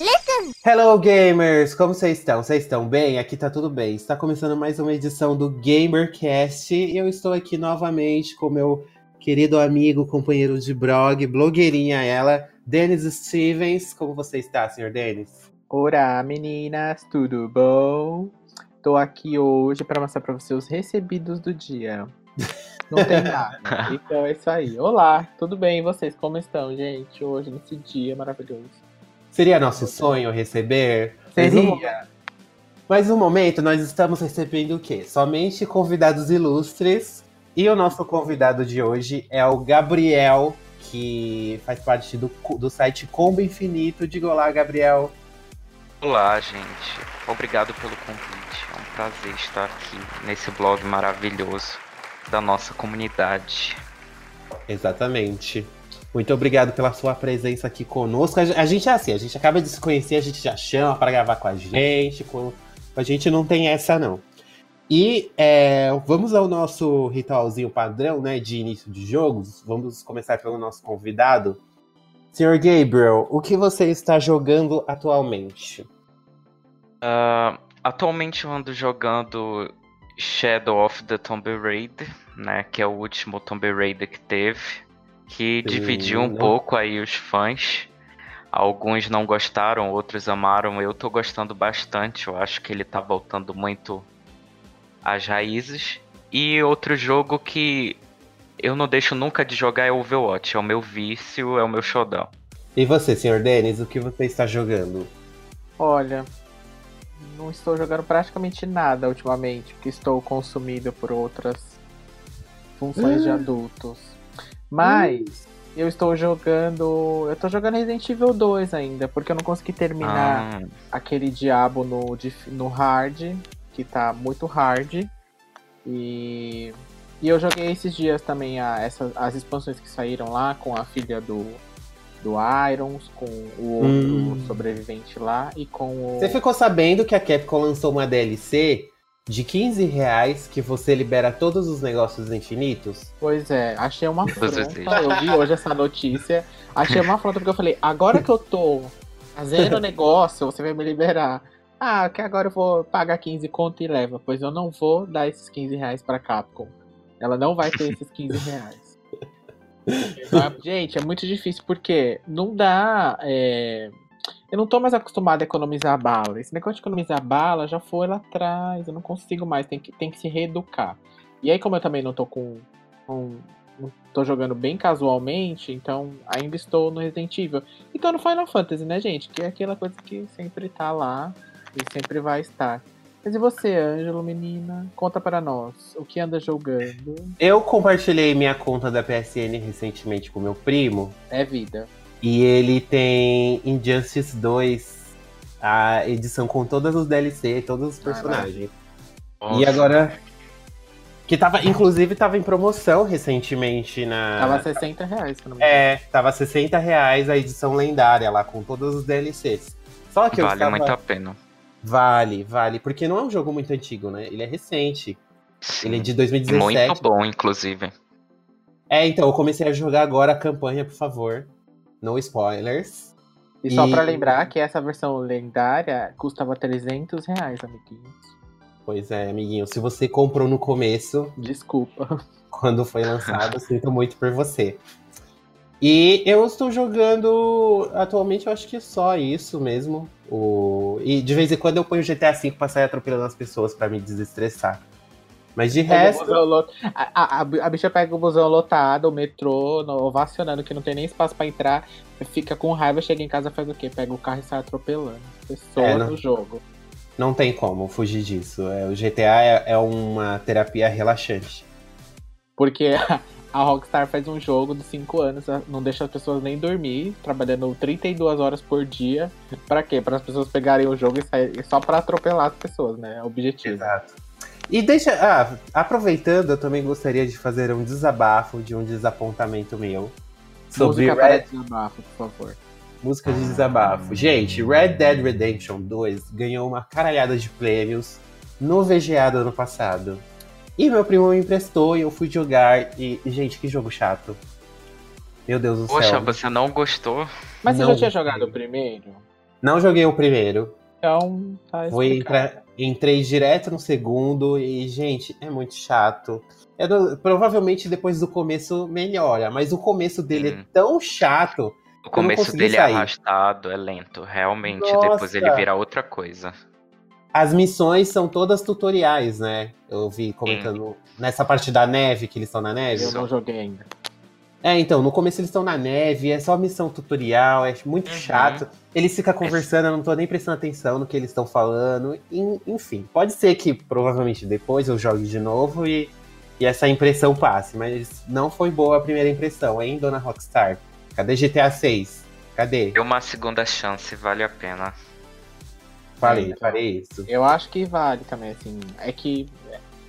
Listen! Hello, gamers! Como vocês estão? Vocês estão bem? Aqui tá tudo bem. Está começando mais uma edição do GamerCast e eu estou aqui novamente com meu querido amigo, companheiro de blog, blogueirinha ela, Denis Stevens. Como você está, senhor Denis? Olá, meninas, tudo bom? Tô aqui hoje para mostrar para vocês os recebidos do dia. Não tem nada. Então é isso aí. Olá, tudo bem? E vocês como estão, gente? Hoje, nesse dia maravilhoso. Seria nosso sonho receber? Seria. Mas no momento nós estamos recebendo o quê? Somente convidados ilustres. E o nosso convidado de hoje é o Gabriel, que faz parte do, do site Combo Infinito. Diga olá, Gabriel. Olá, gente. Obrigado pelo convite. É um prazer estar aqui nesse blog maravilhoso da nossa comunidade. Exatamente. Muito obrigado pela sua presença aqui conosco. A gente é assim, a gente acaba de se conhecer, a gente já chama para gravar com a gente. Com... A gente não tem essa, não. E é, vamos ao nosso ritualzinho padrão, né, de início de jogos. Vamos começar pelo nosso convidado. Senhor Gabriel, o que você está jogando atualmente? Uh, atualmente eu ando jogando Shadow of the Tomb Raider, né, que é o último Tomb Raider que teve que dividiu um não. pouco aí os fãs. Alguns não gostaram, outros amaram. Eu tô gostando bastante. Eu acho que ele tá voltando muito às raízes. E outro jogo que eu não deixo nunca de jogar é o Overwatch. É o meu vício, é o meu showdown. E você, senhor Denis, o que você está jogando? Olha, não estou jogando praticamente nada ultimamente, porque estou consumido por outras funções de adultos. Mas hum. eu estou jogando. Eu estou jogando Resident Evil 2 ainda, porque eu não consegui terminar ah. aquele diabo no, no hard, que tá muito hard. E. E eu joguei esses dias também a, essa, as expansões que saíram lá com a filha do, do Irons, com o outro hum. sobrevivente lá e com o. Você ficou sabendo que a Capcom lançou uma DLC de 15 reais que você libera todos os negócios infinitos? Pois é, achei uma afronta. Eu vi hoje essa notícia. Achei uma afronta porque eu falei, agora que eu tô fazendo negócio, você vai me liberar. Ah, que agora eu vou pagar 15 conto e leva. Pois eu não vou dar esses 15 reais pra Capcom. Ela não vai ter esses 15 reais. Gente, é muito difícil porque não dá. É eu não tô mais acostumado a economizar bala. Esse negócio de economizar bala já foi lá atrás. Eu não consigo mais. Tem que, tem que se reeducar. E aí, como eu também não tô com. com não tô jogando bem casualmente, então ainda estou no Resident Evil. Então no Final Fantasy, né, gente? Que é aquela coisa que sempre tá lá e sempre vai estar. Mas e você, Ângelo, menina? Conta para nós. O que anda jogando? Eu compartilhei minha conta da PSN recentemente com meu primo. É vida. E ele tem Injustice 2, a edição com todos os DLC, todos os personagens. e agora. Que tava, inclusive, tava em promoção recentemente na. Tava 60 reais, se não me É, tava 60 reais a edição lendária lá, com todos os DLCs. Só que vale eu estava... muito a pena. Vale, vale. Porque não é um jogo muito antigo, né? Ele é recente. Sim. Ele é de 2017. Muito bom, inclusive. É, então, eu comecei a jogar agora a campanha, por favor no spoilers. E, e... só para lembrar que essa versão lendária custava 300 reais, amiguinhos. Pois é, amiguinho. Se você comprou no começo. Desculpa. Quando foi lançado, sinto muito por você. E eu estou jogando. Atualmente, eu acho que é só isso mesmo. O... E de vez em quando eu ponho o GTA V pra sair atropelando as pessoas para me desestressar. Mas de resto. A, a, a, bicha pega o busão lotado, o metrô, no, ovacionando, que não tem nem espaço para entrar, fica com raiva, chega em casa faz o quê? Pega o carro e sai atropelando. Pessoa é, no jogo. Não tem como fugir disso. É, o GTA é, é uma terapia relaxante. Porque a Rockstar faz um jogo de 5 anos, não deixa as pessoas nem dormir, trabalhando 32 horas por dia. Para quê? Para as pessoas pegarem o jogo e sair só para atropelar as pessoas, né? É o objetivo. Exato. E deixa. Ah, aproveitando, eu também gostaria de fazer um desabafo de um desapontamento meu. Sobre Música Red... para desabafo, por favor. Música de desabafo. Gente, Red Dead Redemption 2 ganhou uma caralhada de prêmios no VGA do ano passado. E meu primo me emprestou e eu fui jogar. E, gente, que jogo chato. Meu Deus do Poxa, céu. Poxa, você não gostou? Mas você não. já tinha jogado o primeiro? Não joguei o primeiro. Então, tá Vou entrar, entrei direto no segundo e, gente, é muito chato. É do- provavelmente depois do começo melhora, mas o começo dele é Hum. tão chato. O começo dele sair. é arrastado, é lento. Realmente, Nossa. depois ele vira outra coisa. As missões são todas tutoriais, né? Eu vi comentando nessa parte da neve, que eles estão na neve. Eu não joguei ainda. É, então, no começo eles estão na neve, é só missão tutorial, é muito Uhum. chato. Eles ficam conversando, eu não tô nem prestando atenção no que eles estão falando. en- Enfim, pode ser que provavelmente depois eu jogue de novo e, e essa impressão passe, mas não foi boa a primeira impressão, hein, dona Rockstar? Cadê GTA 6? Cadê? Deu uma segunda chance, vale a pena. Falei, então. falei isso. Eu acho que vale também, assim. É que.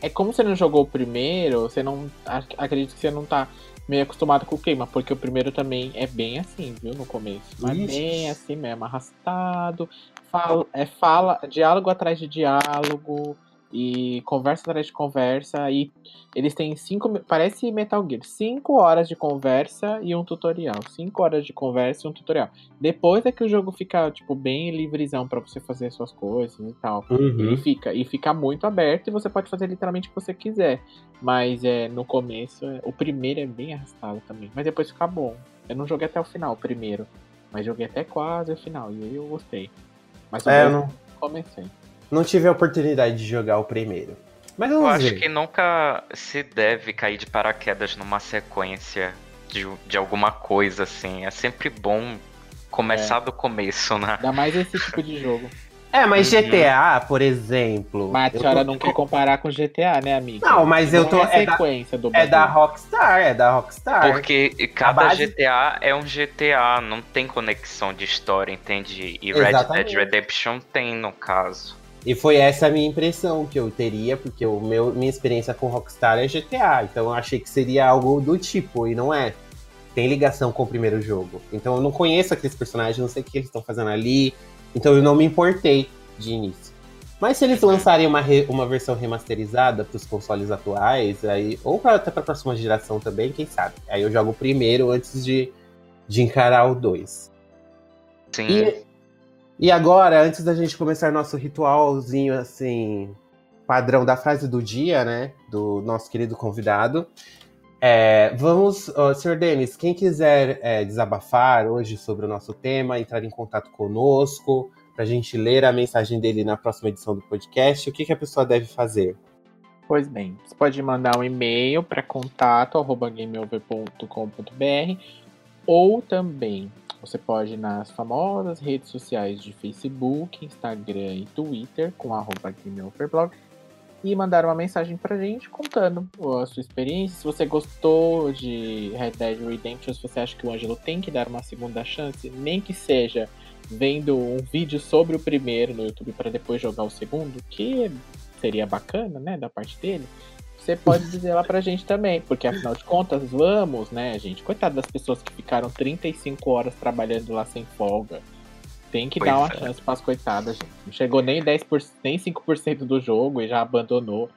É como você não jogou o primeiro, você não. ac- Acredito que você não tá meio acostumado com o clima, porque o primeiro também é bem assim, viu, no começo. Mas Ixi. bem assim mesmo, arrastado. Fala, é fala, diálogo atrás de diálogo. E conversa atrás de conversa. E eles têm cinco. Parece Metal Gear. Cinco horas de conversa e um tutorial. Cinco horas de conversa e um tutorial. Depois é que o jogo fica, tipo, bem livrezão pra você fazer suas coisas e tal. Ele Uhum. fica, e fica muito aberto e você pode fazer literalmente o que você quiser. Mas é, no começo, é- o primeiro é bem arrastado também. Mas depois fica bom. Eu não joguei até o final, o primeiro. Mas joguei até quase o final. E aí eu gostei. Mas É, eu não, comecei. Não tive a oportunidade de jogar o primeiro. Mas Eu vamos acho ver. que nunca se deve cair de paraquedas numa sequência de, de alguma coisa, assim. É sempre bom começar do começo, né? Ainda mais esse tipo de jogo. É, mas Uhum. GTA, por exemplo. Mas a eu senhora tô- não quer comparar com GTA, né, amiga? Não, mas eu tô- É a é da- sequência do É da. Rockstar, é da Rockstar. Porque cada base- GTA é um GTA, não tem conexão de história, entende? E Red Exatamente. Dead Redemption tem, no caso. E foi essa a minha impressão que eu teria, porque o meu, minha experiência com Rockstar é GTA. Então eu achei que seria algo do tipo, e não é. Tem ligação com o primeiro jogo. Então eu não conheço aqueles personagens, não sei o que eles estão fazendo ali. Então eu não me importei de início. Mas se eles lançarem uma, re- uma versão remasterizada para os consoles atuais, aí, ou pra, até para a próxima geração também, quem sabe? Aí eu jogo o primeiro antes de, de encarar o 2. Sim. E, e agora, antes da gente começar nosso ritualzinho assim, padrão da frase do dia, né? Do nosso querido convidado. é, vamos, ó, Sr. Denis, quem quiser é, desabafar hoje sobre o nosso tema, entrar em contato conosco, para a gente ler a mensagem dele na próxima edição do podcast, o que, que a pessoa deve fazer? Pois bem, você pode mandar um e-mail para contato@gameover.com.br ou também você pode ir nas famosas redes sociais de Facebook, Instagram e Twitter com arroba GameOverblog e mandar uma mensagem pra gente contando a sua experiência, se você gostou de Red Dead Redemption, se você acha que o Ângelo tem que dar uma segunda chance, nem que seja vendo um vídeo sobre o primeiro no YouTube para depois jogar o segundo, que seria bacana, né, da parte dele, você pode dizer lá pra gente também, porque afinal de contas, vamos, né, gente? Coitado das pessoas que ficaram 35 horas trabalhando lá sem folga. Tem que Pois dar uma é. chance pras coitadas, gente. Não chegou nem 10%, nem 5% do jogo e já abandonou.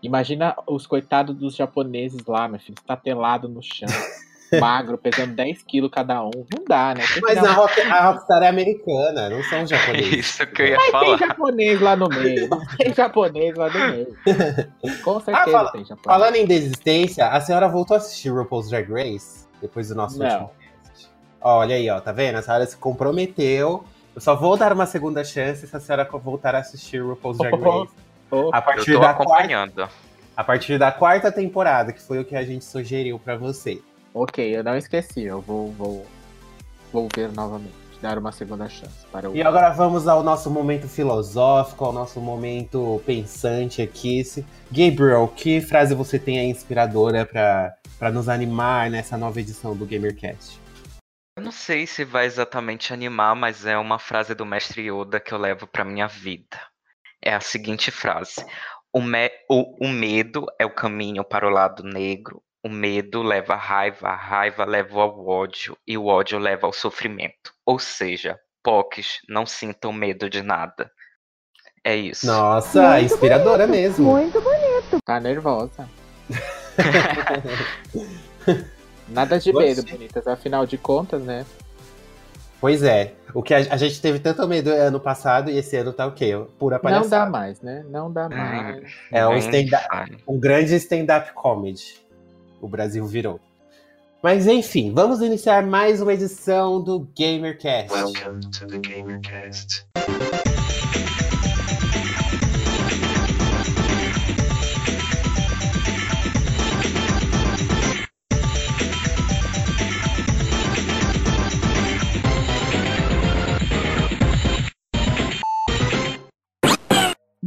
Imagina os coitados dos japoneses lá, meu filho, estatelado no chão, magro, pesando 10 quilos cada um. Não dá, né? Tem Mas a, Rock- a Rockstar é americana, não são japoneses. isso que eu ia Mas tem falar. japonês lá no meio. Não tem japonês lá no meio. Com certeza fala- tem japonês. Falando em desistência, a senhora voltou a assistir RuPaul's Drag Race depois do nosso Não. último cast? Olha aí, ó, tá vendo? A senhora se comprometeu. Eu só vou dar uma segunda chance se a senhora voltar a assistir RuPaul's Drag Race. Oh, A Eu partir, tô da quarta, acompanhando. a partir da quarta temporada, que foi o que a gente sugeriu pra você. Ok, eu não esqueci. Eu vou, vou, vou ver novamente. Dar uma segunda chance para o. E agora vamos ao nosso momento filosófico, ao nosso momento pensante aqui. Se- Gabriel, que frase você tem aí inspiradora pra, pra nos animar nessa nova edição do GamerCast? Eu não sei se vai exatamente animar, mas é uma frase do mestre Yoda que eu levo pra minha vida. É a seguinte frase: o, me- o- o medo é o caminho para o lado negro. O medo leva à raiva, a raiva leva ao ódio e o ódio leva ao sofrimento. Ou seja, POCs não sintam medo de nada. É isso. Nossa, inspiradora mesmo. Muito bonito. Tá nervosa. Nada de Você- medo, bonitas. Afinal de contas, né? Pois é. O que a, a, gente teve tanto medo ano passado e esse ano tá o quê? Pura palhaçada. Não dá mais, né? Não dá mais. É um, um grande stand-up comedy. O Brasil virou. Mas enfim, vamos iniciar mais uma edição do GamerCast. Welcome to the GamerCast.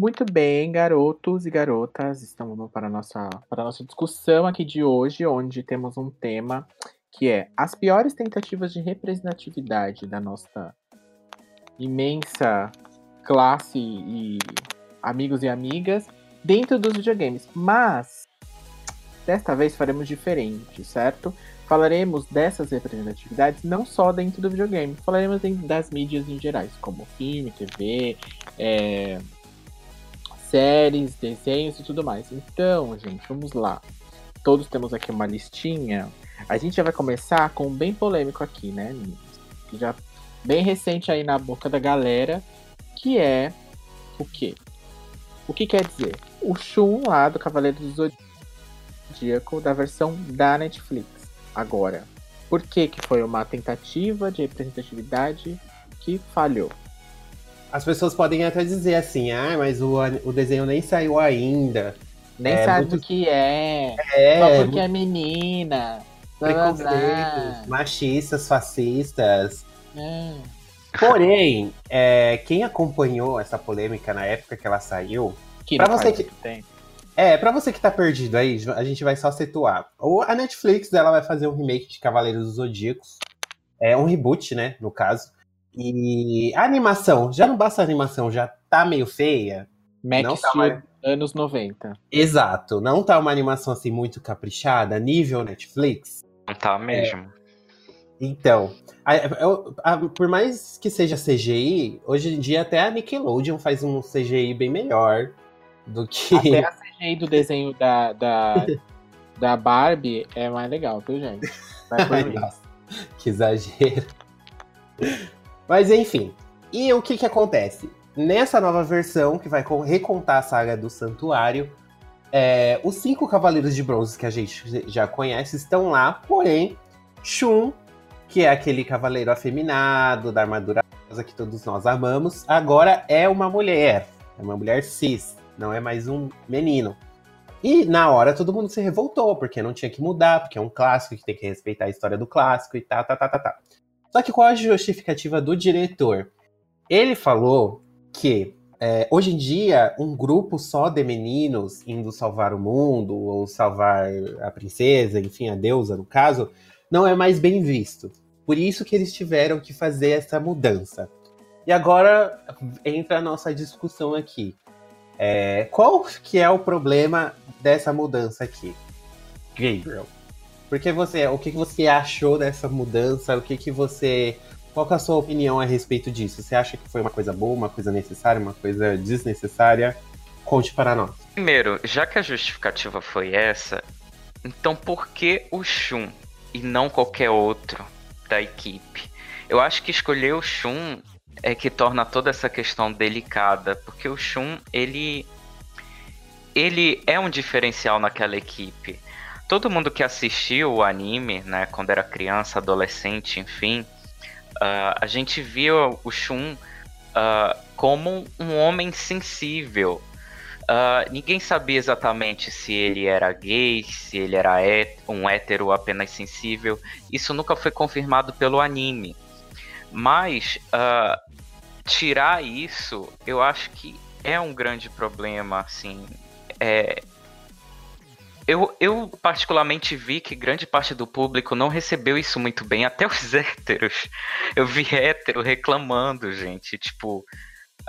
Muito bem, garotos e garotas, estamos para a nossa, para a nossa discussão aqui de hoje, onde temos um tema que é as piores tentativas de representatividade da nossa imensa classe e amigos e amigas dentro dos videogames. Mas desta vez faremos diferente, certo? Falaremos dessas representatividades não só dentro do videogame, falaremos das mídias em gerais, como filme, TV, é, séries, desenhos e tudo mais. Então, gente, vamos lá. Todos temos aqui uma listinha. A gente já vai começar com um bem polêmico aqui, né, Que já bem recente aí na boca da galera, que é o quê? O que quer dizer? O Shun lá do Cavaleiro do Zodíaco da versão da Netflix. Agora, por que que foi uma tentativa de representatividade que falhou? As pessoas podem até dizer assim, ah, mas o, o desenho nem saiu ainda. Nem é, sabe muito... o que é. É. Só porque é menina. Preconceitos, machistas, fascistas. É. Porém, é, quem acompanhou essa polêmica na época que ela saiu. Que pra você que tem. É, pra você que tá perdido aí, a gente vai só situar. Ou a Netflix ela vai fazer um remake de Cavaleiros dos Zodíacos. É um reboot, né? No caso. E a animação, já não basta a animação, já tá meio feia. Max não tá mais... anos 90. Exato, não tá uma animação assim muito caprichada, nível Netflix. Não tá mesmo. É. Então, a, a, a, por mais que seja CGI, hoje em dia até a Nickelodeon faz um CGI bem melhor do que. Até a CGI do desenho da, da, da Barbie é mais legal, viu, gente? Vai por mim. que exagero. Mas enfim. E o que que acontece? Nessa nova versão, que vai recontar a saga do Santuário, é, os cinco Cavaleiros de Bronze que a gente já conhece estão lá, porém, Shun, que é aquele cavaleiro afeminado, da armadura rosa que todos nós amamos, agora é uma mulher. É uma mulher cis, não é mais um menino. E na hora todo mundo se revoltou, porque não tinha que mudar, porque é um clássico que tem que respeitar a história do clássico e tá, tá, tá, tá, tá. Só que qual a justificativa do diretor? Ele falou que é, hoje em dia um grupo só de meninos indo salvar o mundo ou salvar a princesa, enfim, a deusa no caso, não é mais bem visto. Por isso que eles tiveram que fazer essa mudança. E agora entra a nossa discussão aqui. É, qual que é o problema dessa mudança aqui? Gabriel. Porque você, o que você achou dessa mudança? O que, que você. Qual é a sua opinião a respeito disso? Você acha que foi uma coisa boa, uma coisa necessária, uma coisa desnecessária? Conte para nós. Primeiro, já que a justificativa foi essa, então por que o Shun e não qualquer outro da equipe? Eu acho que escolher o Shun é que torna toda essa questão delicada, porque o Shun, ele ele é um diferencial naquela equipe todo mundo que assistiu o anime, né, quando era criança, adolescente, enfim, uh, a gente viu o Shun uh, como um homem sensível. Uh, ninguém sabia exatamente se ele era gay, se ele era um hétero apenas sensível. Isso nunca foi confirmado pelo anime. Mas tirar isso, eu acho que é um grande problema, assim. É, eu, eu particularmente vi que grande parte do público não recebeu isso muito bem, até os héteros. Eu vi hétero reclamando, gente, tipo,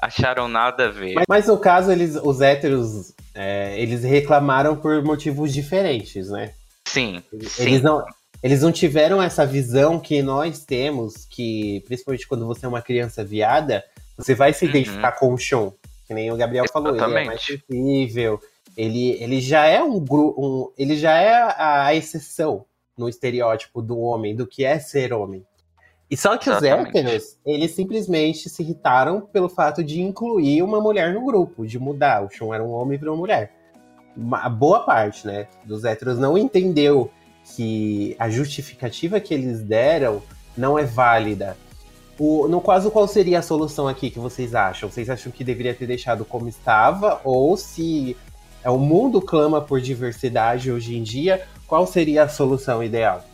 acharam nada a ver. Mas, mas no caso, eles, os héteros, é, eles reclamaram por motivos diferentes, né? Sim, eles, sim. Eles não, eles não tiveram essa visão que nós temos, que principalmente quando você é uma criança viada, você vai se uhum. identificar com o Sean. Que nem o Gabriel Exatamente. falou, ele é mais sensível, ele, ele já é um grupo. Um, ele já é a, a exceção no estereótipo do homem, do que é ser homem. E só que Exatamente. os héteros, eles simplesmente se irritaram pelo fato de incluir uma mulher no grupo, de mudar. O Sean era um homem e virou mulher. A boa parte, né, dos héteros não entendeu que a justificativa que eles deram não é válida. O, no caso, qual seria a solução aqui que vocês acham? Vocês acham que deveria ter deixado como estava? Ou se é, o mundo clama por diversidade hoje em dia, qual seria a solução ideal?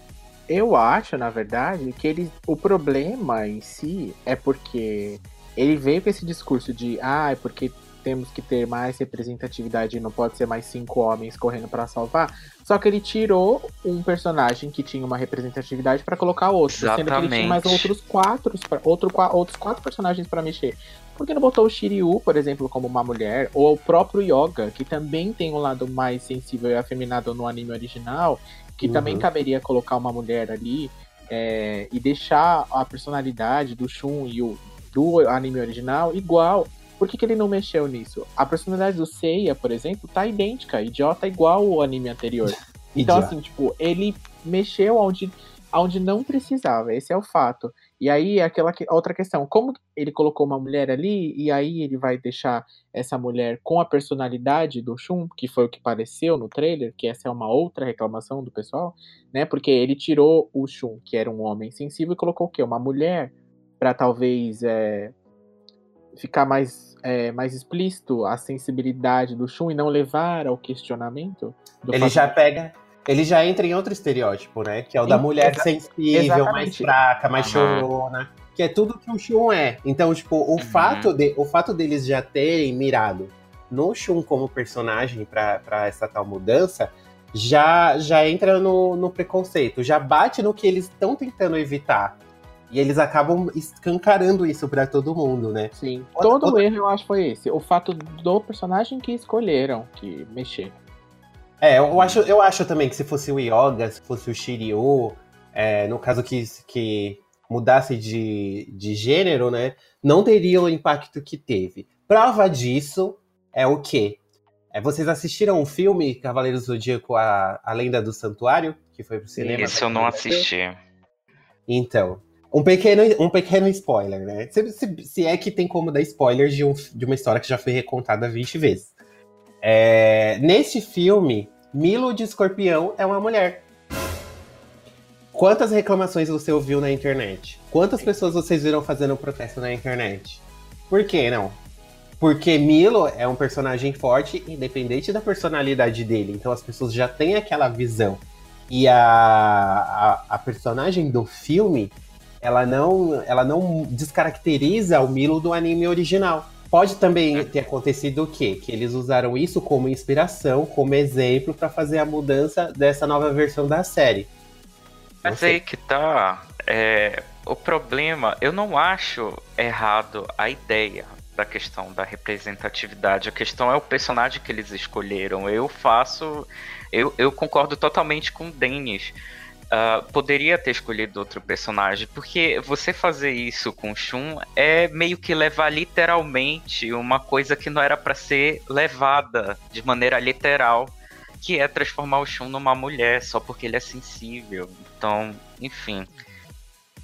Eu acho, na verdade, que ele, o problema em si é porque ele veio com esse discurso de ah, é porque temos que ter mais representatividade, não pode ser mais cinco homens correndo para salvar. Só que ele tirou um personagem que tinha uma representatividade para colocar outro, Exatamente. sendo que ele tinha mais outros quatro, outro, outros quatro personagens para mexer. Por que não botou o Shiryu, por exemplo, como uma mulher? Ou o próprio Yoga, que também tem um lado mais sensível e afeminado no anime original, que uhum. também caberia colocar uma mulher ali é, e deixar a personalidade do Shun e o do anime original igual. Por que, que ele não mexeu nisso? A personalidade do Seiya, por exemplo, tá idêntica, idiota igual o anime anterior. Então, assim, tipo, ele mexeu onde, onde não precisava, esse é o fato. E aí, aquela outra questão, como ele colocou uma mulher ali, e aí ele vai deixar essa mulher com a personalidade do Shun, que foi o que pareceu no trailer, que essa é uma outra reclamação do pessoal, né? Porque ele tirou o Shun, que era um homem sensível, e colocou o quê? Uma mulher, para talvez é, ficar mais, é, mais explícito a sensibilidade do Shun e não levar ao questionamento. ele já pega. Ele já entra em outro estereótipo, né? Que é o da mulher Exa sensível, exatamente. mais fraca, mais uhum. chorona. Que é tudo que o Shun é. Então, tipo, o, uhum. fato, de, o fato deles já terem mirado no Shun como personagem para essa tal mudança já, já entra no, no preconceito, já bate no que eles estão tentando evitar. E eles acabam escancarando isso para todo mundo, né? Sim. Outra, todo outra... erro eu acho foi esse. O fato do personagem que escolheram que mexer. É, eu acho, eu acho também que se fosse o Yoga, se fosse o Shiryu, é, no caso que, que mudasse de, de gênero, né? Não teria o impacto que teve. Prova disso é o quê? É, vocês assistiram o filme Cavaleiros do Zodíaco, a, a Lenda do Santuário, que foi pro cinema? Isso eu não assisti. Então, um pequeno, um pequeno spoiler, né? Se, se, se, é que tem como dar spoiler de, um, de uma história que já foi recontada 20 vezes. É, neste filme, Milo de Escorpião é uma mulher. Quantas reclamações você ouviu na internet? Quantas pessoas vocês viram fazendo protesto na internet? Por que não? Porque Milo é um personagem forte, independente da personalidade dele. Então as pessoas já têm aquela visão. E a, a, a personagem do filme ela não, ela não descaracteriza o Milo do anime original. Pode também ter acontecido o quê? Que eles usaram isso como inspiração, como exemplo para fazer a mudança dessa nova versão da série. Mas aí que tá. É, o problema, eu não acho errado a ideia da questão da representatividade. A questão é o personagem que eles escolheram. Eu faço. Eu, eu concordo totalmente com o Denis Uh, poderia ter escolhido outro personagem, porque você fazer isso com Shun é meio que levar literalmente uma coisa que não era para ser levada de maneira literal, que é transformar o Shun numa mulher só porque ele é sensível. Então, enfim.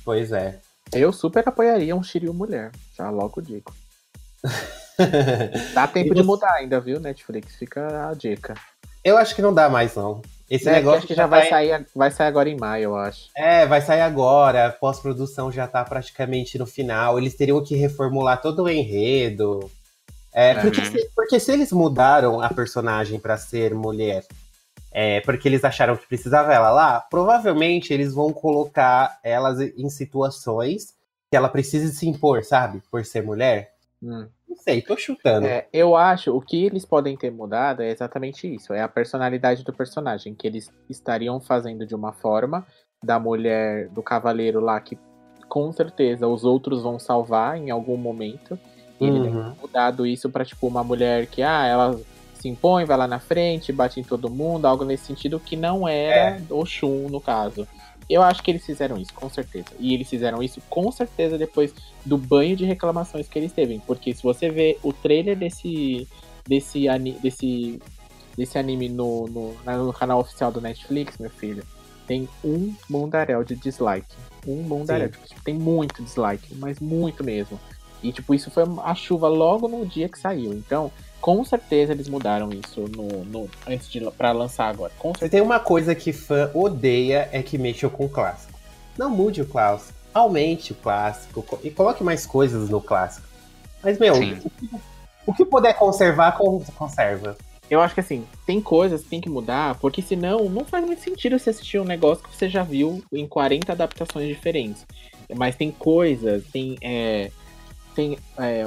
Pois é. Eu super apoiaria um Shiryu mulher, já logo digo. dá tempo de mudar ainda, viu, Netflix? Fica a dica. Eu acho que não dá mais, não. Esse é, negócio que já, vai, vai, sair, vai sair agora em maio, eu acho. É, vai sair agora. Pós-produção já tá praticamente no final. Eles teriam que reformular todo o enredo. É, uhum. porque, se, porque se eles mudaram a personagem para ser mulher, é, porque eles acharam que precisava ela lá, provavelmente eles vão colocar elas em situações que ela precisa se impor, sabe? Por ser mulher. Hum. Não sei, tô chutando. É, eu acho, o que eles podem ter mudado é exatamente isso. É a personalidade do personagem, que eles estariam fazendo de uma forma da mulher, do cavaleiro lá, que com certeza os outros vão salvar em algum momento. E uhum. ele tem mudado isso pra, tipo, uma mulher que, ah, ela se impõe, vai lá na frente, bate em todo mundo, algo nesse sentido que não era é. o Shun, no caso. Eu acho que eles fizeram isso, com certeza. E eles fizeram isso com certeza depois do banho de reclamações que eles teve. Porque se você vê o trailer desse. desse, desse, desse anime no, no, no canal oficial do Netflix, meu filho. tem um mundaréu de dislike. Um mundaréu. Tipo, tem muito dislike, mas muito mesmo. E, tipo, isso foi a chuva logo no dia que saiu. Então, com certeza eles mudaram isso no, no antes de para lançar agora. Com certeza. Tem uma coisa que fã odeia é que mexam com o clássico. Não mude o clássico, aumente o clássico e coloque mais coisas no clássico. Mas meu, o que, o que, puder conservar, conserva. Eu acho que assim, tem coisas que tem que mudar, porque senão não faz muito sentido você assistir um negócio que você já viu em 40 adaptações diferentes. Mas tem coisas, tem, é, tem é,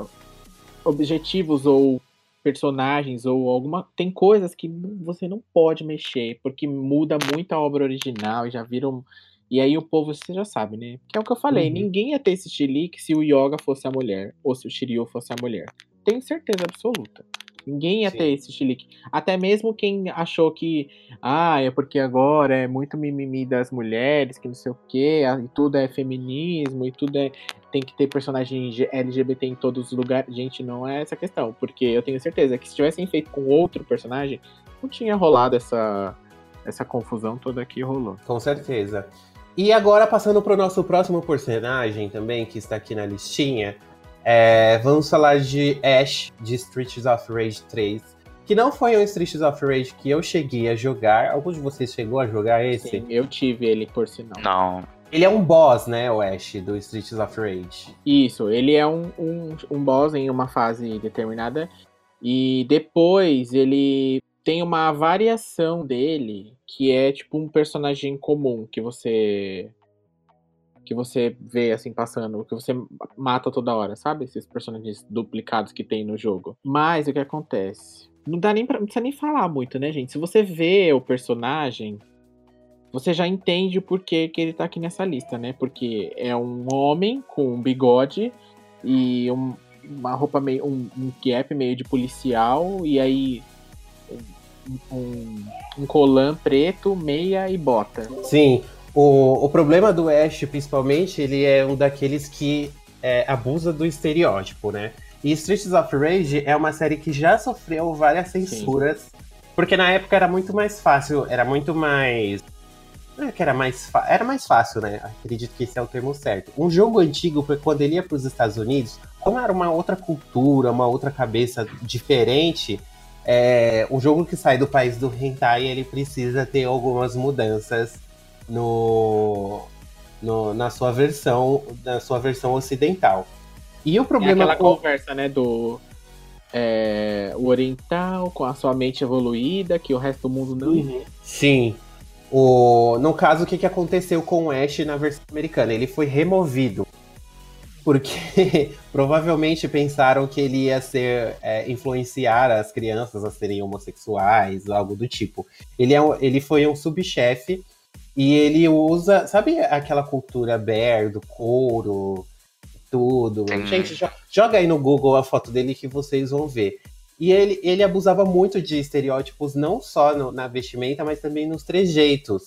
objetivos ou personagens ou alguma. Tem coisas que você não pode mexer, porque muda muito a obra original e já viram. E aí o povo, você já sabe, né? Que é o que eu falei, uhum. ninguém ia ter esse chilique se o Yoga fosse a mulher, ou se o Shiryu fosse a mulher. Tenho certeza absoluta. Ninguém ia Sim. ter esse chilique. Até mesmo quem achou que, ah, é porque agora é muito mimimi das mulheres, que não sei o quê, e tudo é feminismo, e tudo é. Tem que ter personagem LGBT em todos os lugares. Gente, não é essa questão. Porque eu tenho certeza que se tivessem feito com outro personagem, não tinha rolado essa, essa confusão toda que rolou. Com certeza. E agora, passando para o nosso próximo personagem também, que está aqui na listinha, é, vamos falar de Ash, de Streets of Rage 3. Que não foi um Streets of Rage que eu cheguei a jogar. Algum de vocês chegou a jogar esse? Sim, eu tive ele, por sinal. Não. Ele é um boss, né, o Ash, do Streets of Rage. Isso, ele é um, um, um boss em uma fase determinada. E depois ele tem uma variação dele que é tipo um personagem comum que você que você vê assim passando, que você mata toda hora, sabe? Esses personagens duplicados que tem no jogo. Mas o que acontece? Não dá nem pra, não precisa nem falar muito, né, gente? Se você vê o personagem, você já entende o porquê que ele tá aqui nessa lista, né? Porque é um homem com um bigode e um, uma roupa meio. Um, um cap meio de policial, e aí um, um, um colã preto, meia e bota. Sim, o, o problema do Ash, principalmente, ele é um daqueles que é, abusa do estereótipo, né? E Streets of Rage é uma série que já sofreu várias censuras, Sim. porque na época era muito mais fácil, era muito mais. Não é que era mais Era mais fácil, né? Acredito que esse é o termo certo. Um jogo antigo, quando ele ia para os Estados Unidos, como era uma outra cultura, uma outra cabeça diferente, é, um jogo que sai do país do hentai, ele precisa ter algumas mudanças no, no, na sua versão na sua versão ocidental. E o problema é aquela com... conversa, né, do é, o oriental com a sua mente evoluída, que o resto do mundo não. Uhum. Sim. O, no caso, o que, que aconteceu com o Ash na versão americana? Ele foi removido. Porque provavelmente pensaram que ele ia ser é, influenciar as crianças a serem homossexuais, algo do tipo. Ele, é ele foi um subchefe e ele usa, sabe aquela cultura bear, do couro, tudo? Sim. Gente, joga aí no Google a foto dele que vocês vão ver. E ele, ele abusava muito de estereótipos, não só no, na vestimenta, mas também nos trejeitos.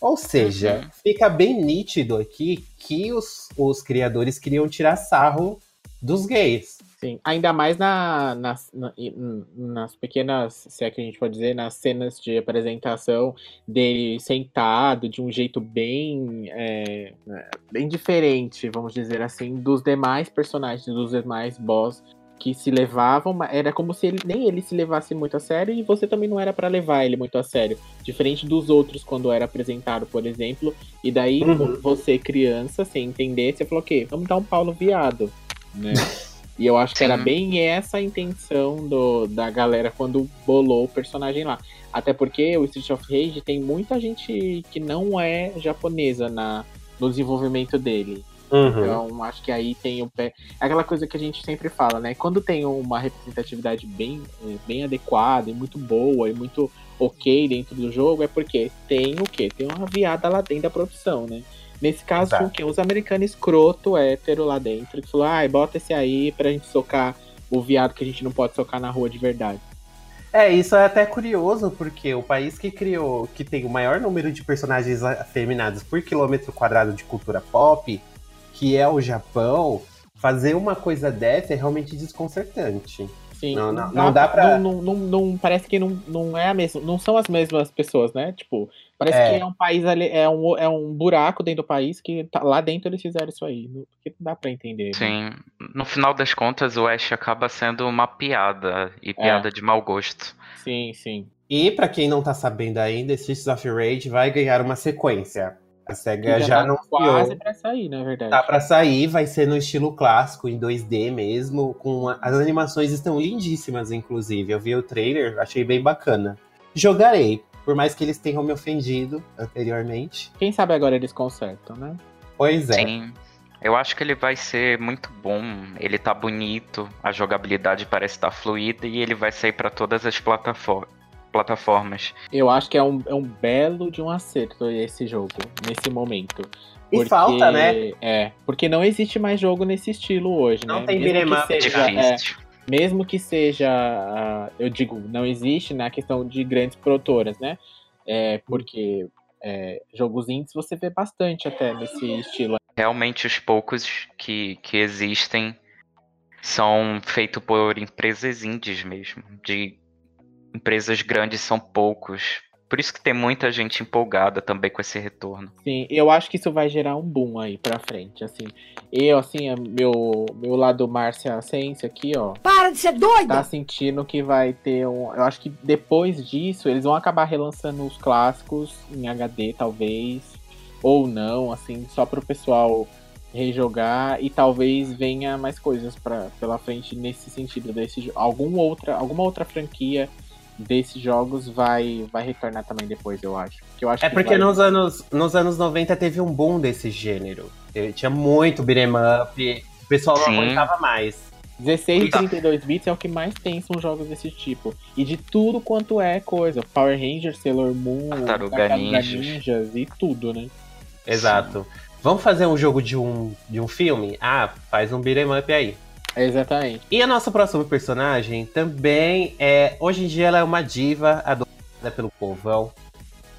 Ou seja, uhum. fica bem nítido aqui que os, os criadores queriam tirar sarro dos gays. Sim, ainda mais na, nas, na, nas pequenas, se é que a gente pode dizer, nas cenas de apresentação dele sentado de um jeito bem, é, bem diferente, vamos dizer assim, dos demais personagens, dos demais boss que se levavam, era como se ele, nem ele se levasse muito a sério e você também não era para levar ele muito a sério, diferente dos outros quando era apresentado, por exemplo, e daí uhum. você criança, sem entender, você falou o quê? Vamos dar um Paulo viado, né? E eu acho que era bem essa a intenção do, da galera quando bolou o personagem lá. Até porque o Street of Rage tem muita gente que não é japonesa na, no desenvolvimento dele. Uhum. Então, acho que aí tem o pé. É aquela coisa que a gente sempre fala, né? Quando tem uma representatividade bem, bem adequada e muito boa e muito ok dentro do jogo, é porque tem o quê? Tem uma viada lá dentro da produção, né? Nesse caso, tinha o quê? Os americanos escroto, hétero lá dentro, que falou, ai, bota esse aí pra gente socar o viado que a gente não pode socar na rua de verdade. É, isso é até curioso, porque o país que criou, que tem o maior número de personagens afeminados por quilômetro quadrado de cultura pop, que é o Japão, fazer uma coisa dessa é realmente desconcertante. Sim, não, não, não dá pra. Não, não, não, parece que não, não é a mesma. Não são as mesmas pessoas, né? Tipo, parece é. que é um país ali, é um, é um buraco dentro do país que tá, lá dentro eles fizeram isso aí. Porque não dá pra entender. Né? Sim. Né? No final das contas, o Ash acaba sendo uma piada. E é. piada é. de mau gosto. Sim, sim. E para quem não tá sabendo ainda, Streets of Rage vai ganhar uma sequência. A SEGA já, já tá anunciou. quase pra sair, na verdade. Tá pra sair, vai ser no estilo clássico, em 2D mesmo. com As animações estão lindíssimas, inclusive. Eu vi o trailer, achei bem bacana. Jogarei, por mais que eles tenham me ofendido anteriormente. Quem sabe agora eles consertam, né? Pois é. Sim. Eu acho que ele vai ser muito bom. Ele tá bonito, a jogabilidade parece estar tá fluida e ele vai sair para todas as plataformas plataformas. Eu acho que é um, é um belo de um acerto esse jogo, nesse momento. Porque, e falta, né? É, porque não existe mais jogo nesse estilo hoje, não né? tem beat'em up. Seja, é, mesmo que seja, eu digo, não existe na questão de grandes produtoras, né? É, porque é, jogos indies você vê bastante até nesse estilo. Realmente os poucos que, que existem são feitos por empresas indies mesmo, de empresas grandes são poucos. Por isso que tem muita gente empolgada também com esse retorno. Sim, eu acho que isso vai gerar um boom aí pra frente, assim. Eu, assim, é meu, meu lado Márcia Sense aqui, ó. Para de ser doido! Tá sentindo que vai ter um... Eu acho que depois disso, eles vão acabar relançando os clássicos em HD, talvez. Ou não, assim, só pro pessoal rejogar e talvez venha mais coisas para pela frente nesse sentido desse algum outra alguma outra franquia desses jogos vai, vai retornar também depois, eu acho. Porque eu acho é porque vai... nos, anos, nos anos 90 teve um boom desse gênero. Tinha muito beat'em up, o pessoal não aguentava mais. 16 e 32 bits é o que mais tem, são jogos desse tipo. E de tudo quanto é coisa. Power Rangers, Sailor Moon, Tartaruga Ninjas. Ninjas e tudo, né? Exato. Sim. Vamos fazer um jogo de um, de um filme? Ah, faz um beat'em up aí. Exatamente. E a nossa próxima personagem também é. Hoje em dia ela é uma diva adotada pelo povão.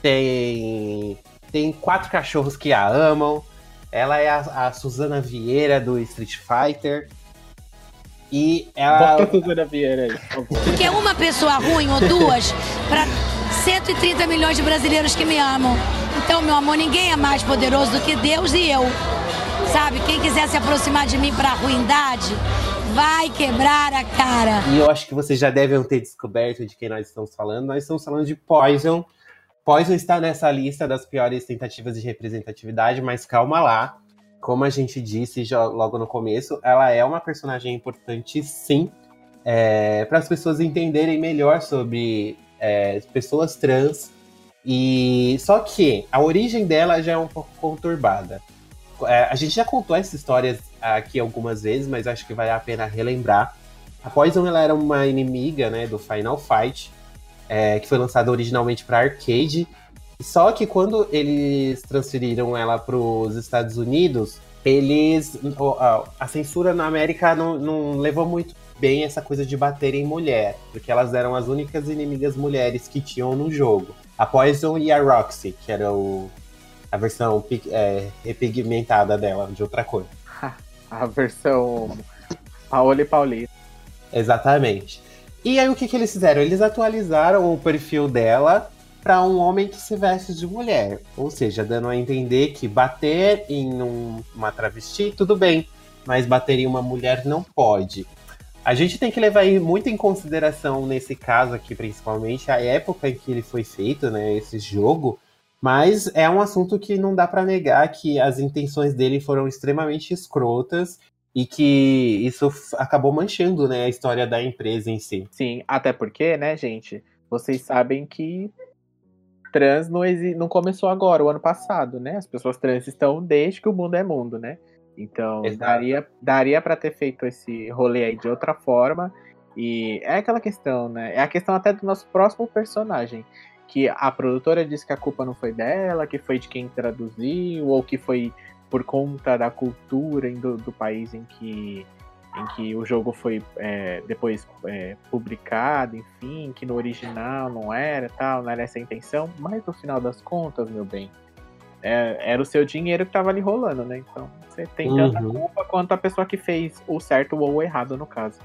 Tem. Tem quatro cachorros que a amam. Ela é a, a Suzana Vieira do Street Fighter. E ela. Bota a Suzana Vieira aí, por favor. Porque uma pessoa ruim ou duas para 130 milhões de brasileiros que me amam. Então, meu amor, ninguém é mais poderoso do que Deus e eu. Sabe? Quem quiser se aproximar de mim para a ruindade, vai quebrar a cara. E eu acho que vocês já devem ter descoberto de quem nós estamos falando. Nós estamos falando de Poison. Poison está nessa lista das piores tentativas de representatividade, mas calma lá. Como a gente disse já logo no começo, ela é uma personagem importante, sim, é, para as pessoas entenderem melhor sobre é, pessoas trans. E só que a origem dela já é um pouco conturbada. É, a gente já contou essa história aqui algumas vezes, mas acho que vale a pena relembrar. A Poison ela era uma inimiga né, do Final Fight, é, que foi lançada originalmente para arcade. Só que quando eles transferiram ela para os Estados Unidos, eles. A censura na América não, não levou muito bem essa coisa de bater em mulher, porque elas eram as únicas inimigas mulheres que tinham no jogo. A Poison e a Roxy, que era o, a versão é, repigmentada dela, de outra cor. a versão Paola e Paulista. Exatamente. E aí o que, que eles fizeram? Eles atualizaram o perfil dela para um homem que se veste de mulher. Ou seja, dando a entender que bater em um, uma travesti, tudo bem, mas bater em uma mulher não pode. A gente tem que levar muito em consideração nesse caso aqui, principalmente, a época em que ele foi feito, né? Esse jogo, mas é um assunto que não dá para negar que as intenções dele foram extremamente escrotas e que isso acabou manchando, né, a história da empresa em si. Sim, até porque, né, gente, vocês sabem que trans não, não começou agora, o ano passado, né? As pessoas trans estão desde que o mundo é mundo, né? Então, Exato. daria, daria para ter feito esse rolê aí de outra forma. E é aquela questão, né? É a questão até do nosso próximo personagem que a produtora disse que a culpa não foi dela, que foi de quem traduziu, ou que foi por conta da cultura do, do país em que, em que o jogo foi é, depois é, publicado, enfim, que no original não era tal, não era essa a intenção, mas no final das contas, meu bem, é, era o seu dinheiro que estava ali rolando, né? Então você tem tanta uhum. culpa quanto a pessoa que fez o certo ou o errado no caso.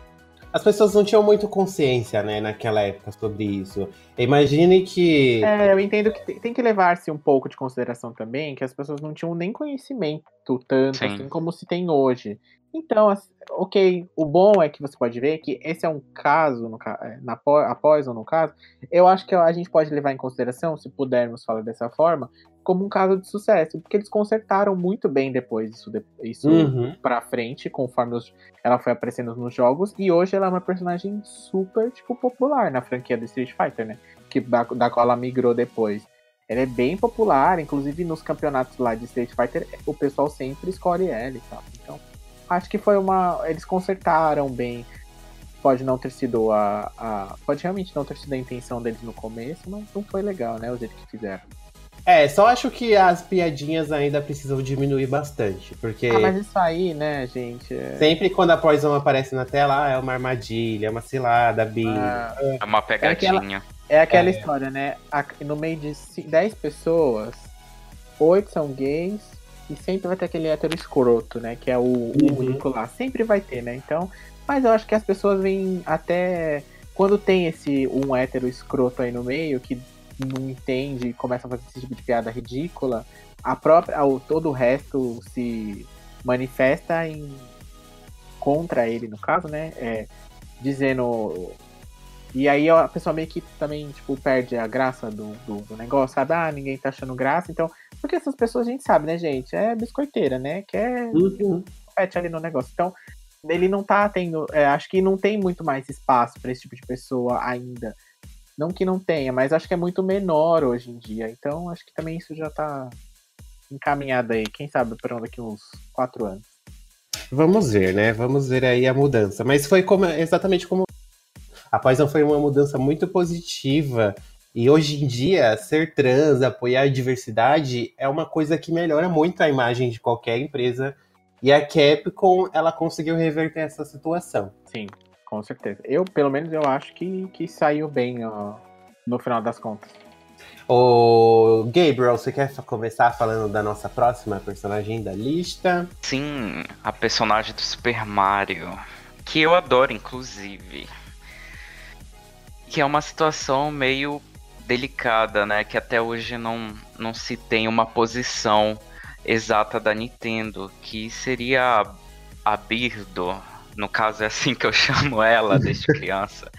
As pessoas não tinham muito consciência, né, naquela época sobre isso. Imagine que. É, eu entendo que tem que levar-se um pouco de consideração também que as pessoas não tinham nem conhecimento tanto Sim. assim como se tem hoje. Então, ok, o bom é que você pode ver que esse é um caso, no, é, na, após ou no caso, eu acho que a gente pode levar em consideração, se pudermos falar dessa forma, como um caso de sucesso, porque eles consertaram muito bem depois isso, isso uhum. pra frente, conforme os, ela foi aparecendo nos jogos, e hoje ela é uma personagem super, tipo, popular na franquia do Street Fighter, né? Que, da, da qual ela migrou depois. Ela é bem popular, inclusive nos campeonatos lá de Street Fighter, o pessoal sempre escolhe ela e tal. Então, acho que foi uma. Eles consertaram bem. Pode não ter sido a, a. Pode realmente não ter sido a intenção deles no começo, mas não foi legal, né? O jeito que fizeram. É, só acho que as piadinhas ainda precisam diminuir bastante, porque... Ah, mas isso aí, né, gente... É... Sempre quando a Poison aparece na tela, ah, é uma armadilha, é uma cilada, bingo. Ah, é uma pegadinha. É aquela, é aquela é. história, né? No meio de 10 pessoas, 8 são gays, e sempre vai ter aquele hétero escroto, né? Que é o, uhum. único lá. Sempre vai ter, né? Então. Mas eu acho que as pessoas vêm até. Quando tem esse um hétero escroto aí no meio, que não entende e começa a fazer esse tipo de piada ridícula, a própria. O, todo o resto se manifesta em contra ele, no caso, né? É, dizendo e aí a pessoa meio que também, tipo, perde a graça do, do, do, negócio, sabe? Ah, ninguém tá achando graça. Então, porque essas pessoas a gente sabe, né, gente? É biscoiteira, né? Que é uhum. pet ali no negócio. Então, ele não tá tendo. É, acho que não tem muito mais espaço para esse tipo de pessoa ainda. Não que não tenha, mas acho que é muito menor hoje em dia. Então, acho que também isso já tá encaminhado aí. Quem sabe para daqui uns quatro anos. Vamos ver, né? Vamos ver aí a mudança. Mas foi como, exatamente como a Poison foi uma mudança muito positiva. E hoje em dia, ser trans, apoiar a diversidade é uma coisa que melhora muito a imagem de qualquer empresa. E a Capcom, ela conseguiu reverter essa situação. Sim, com certeza. Eu, pelo menos, eu acho que, que saiu bem ó, no final das contas. O Gabriel, você quer começar falando da nossa próxima personagem da lista? Sim, a personagem do Super Mario. Que eu adoro, inclusive que é uma situação meio delicada, né? Que até hoje não, não se tem uma posição exata da Nintendo, que seria a, a Birdo. No caso é assim que eu chamo ela desde criança.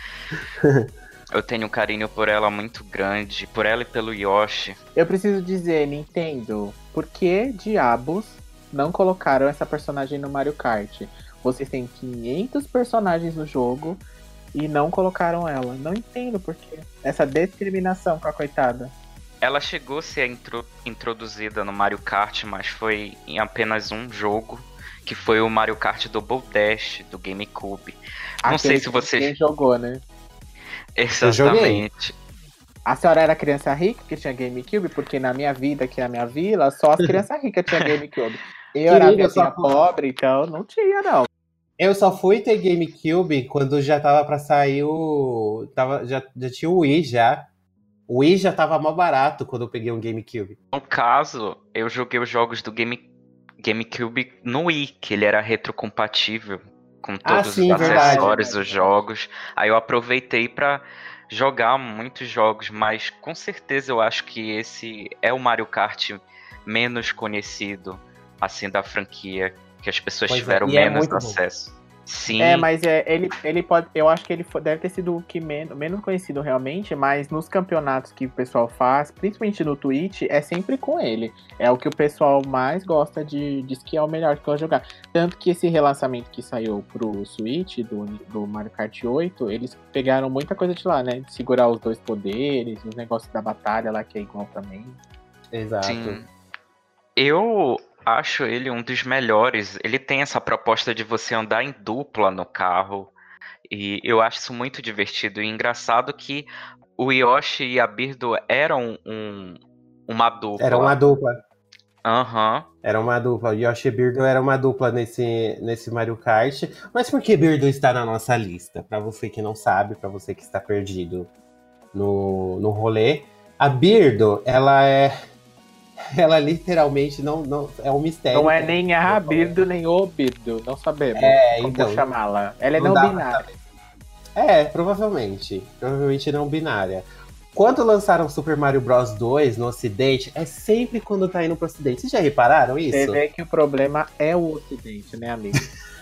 Eu tenho um carinho por ela muito grande, por ela e pelo Yoshi. Eu preciso dizer, Nintendo, por que diabos não colocaram essa personagem no Mario Kart? Vocês têm 500 personagens no jogo, e não colocaram ela. Não entendo por quê. Essa discriminação com a coitada. Ela chegou a ser intro introduzida no Mario Kart, mas foi em apenas um jogo, que foi o Mario Kart Double Dash do GameCube. Não Aquele sei se você jogou, né? Exatamente. A senhora era criança rica que tinha GameCube, porque na minha vida, aqui na minha vila, só as crianças ricas tinham GameCube. Eu era minha pobre, então não tinha, não. Eu só fui ter GameCube quando já tava pra sair o. Tava, já, já tinha o Wii já. O Wii já tava mal barato quando eu peguei um GameCube. No caso, eu joguei os jogos do Game, GameCube no Wii, que ele era retrocompatível com ah, todos ah, sim, os acessórios dos jogos. Aí eu aproveitei para jogar muitos jogos, mas com certeza eu acho que esse é o Mario Kart menos conhecido assim da franquia que as pessoas pois é, tiveram é, menos é acesso. Bom. Sim. É, mas é, ele, ele pode. Eu acho que ele deve ter sido o que menos, menos conhecido realmente, mas nos campeonatos que o pessoal faz, principalmente no Twitch, é sempre com ele. É o que o pessoal mais gosta de. Diz que é o melhor que pode jogar. Tanto que esse relançamento que saiu pro Switch do, do Mario Kart 8, eles pegaram muita coisa de lá, né? De segurar os dois poderes, os negócios da batalha lá que é igual também. Exato. Sim. Eu acho ele um dos melhores. Ele tem essa proposta de você andar em dupla no carro. E eu acho isso muito divertido. E engraçado que o Yoshi e a Birdo eram um, uma dupla. Era uma dupla. Aham. Uhum. Era uma dupla. O Yoshi e Birdo era uma dupla nesse, nesse Mario Kart. Mas por que Birdo está na nossa lista? Para você que não sabe, para você que está perdido no, no rolê. A Birdo, ela é ela literalmente não, não é um mistério. Não é nem a Birdo nem o Birdo, não sabemos é, como então, chamá-la. Ela é não, não binária. É, provavelmente. Provavelmente não binária. Quando lançaram Super Mario Bros 2 no ocidente, é sempre quando tá indo pro ocidente. Vocês já repararam isso? Você vê que o problema é o ocidente, né, amigo?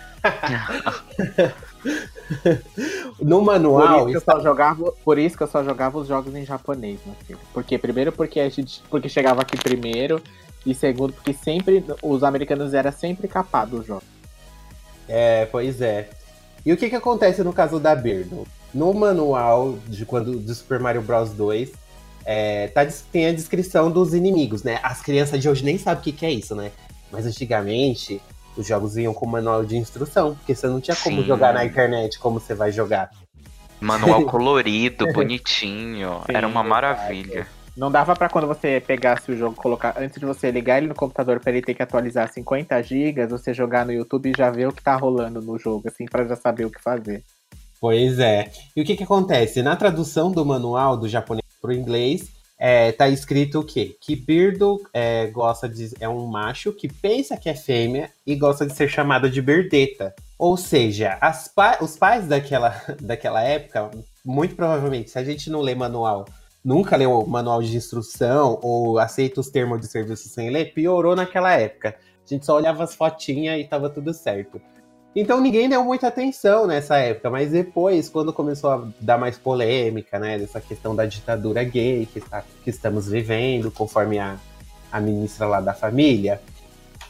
no manual. Por isso, está... jogava, por isso, que eu só jogava os jogos em japonês, meu filho. Porque, primeiro, porque a gente porque chegava aqui primeiro. E segundo, porque sempre os americanos eram sempre capados os jogos. É, pois é. E o que, que acontece no caso da Birdo? No manual de quando de Super Mario Bros 2, é, tá, tem a descrição dos inimigos, né? As crianças de hoje nem sabem o que, que é isso, né? Mas antigamente os jogos vinham com manual de instrução, porque você não tinha como Sim. jogar na internet como você vai jogar. Manual colorido, bonitinho, Sim, era uma maravilha. Não dava para quando você pegasse o jogo, colocar antes de você ligar ele no computador para ele ter que atualizar 50 GB, você jogar no YouTube e já ver o que tá rolando no jogo, assim, para já saber o que fazer. Pois é. E o que que acontece? Na tradução do manual do japonês pro inglês, é, tá escrito o quê? Que Birdo é, gosta de. é um macho que pensa que é fêmea e gosta de ser chamado de Birdeta. Ou seja, pa os pais daquela, daquela época, muito provavelmente, se a gente não lê manual, nunca leu manual de instrução ou aceita os termos de serviço sem ler, piorou naquela época. A gente só olhava as fotinhas e tava tudo certo. Então ninguém deu muita atenção nessa época, mas depois, quando começou a dar mais polêmica, né, dessa questão da ditadura gay que, que estamos vivendo, conforme a, a ministra lá da família,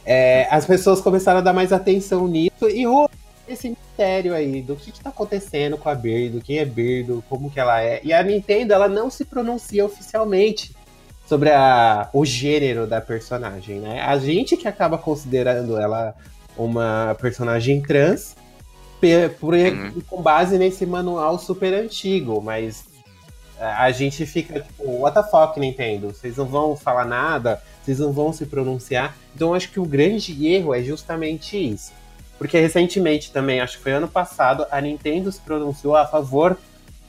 é, as pessoas começaram a dar mais atenção nisso e rolou esse mistério aí do que está acontecendo com a Birdo, quem é Birdo, como que ela é. E a Nintendo, ela não se pronuncia oficialmente sobre a, o gênero da personagem, né? A gente que acaba considerando ela uma personagem trans por, uhum. com base nesse manual super antigo, mas a gente fica tipo, what the fuck, Nintendo? Vocês não vão falar nada, vocês não vão se pronunciar. Então acho que o grande erro é justamente isso. Porque recentemente também, acho que foi ano passado, a Nintendo se pronunciou a favor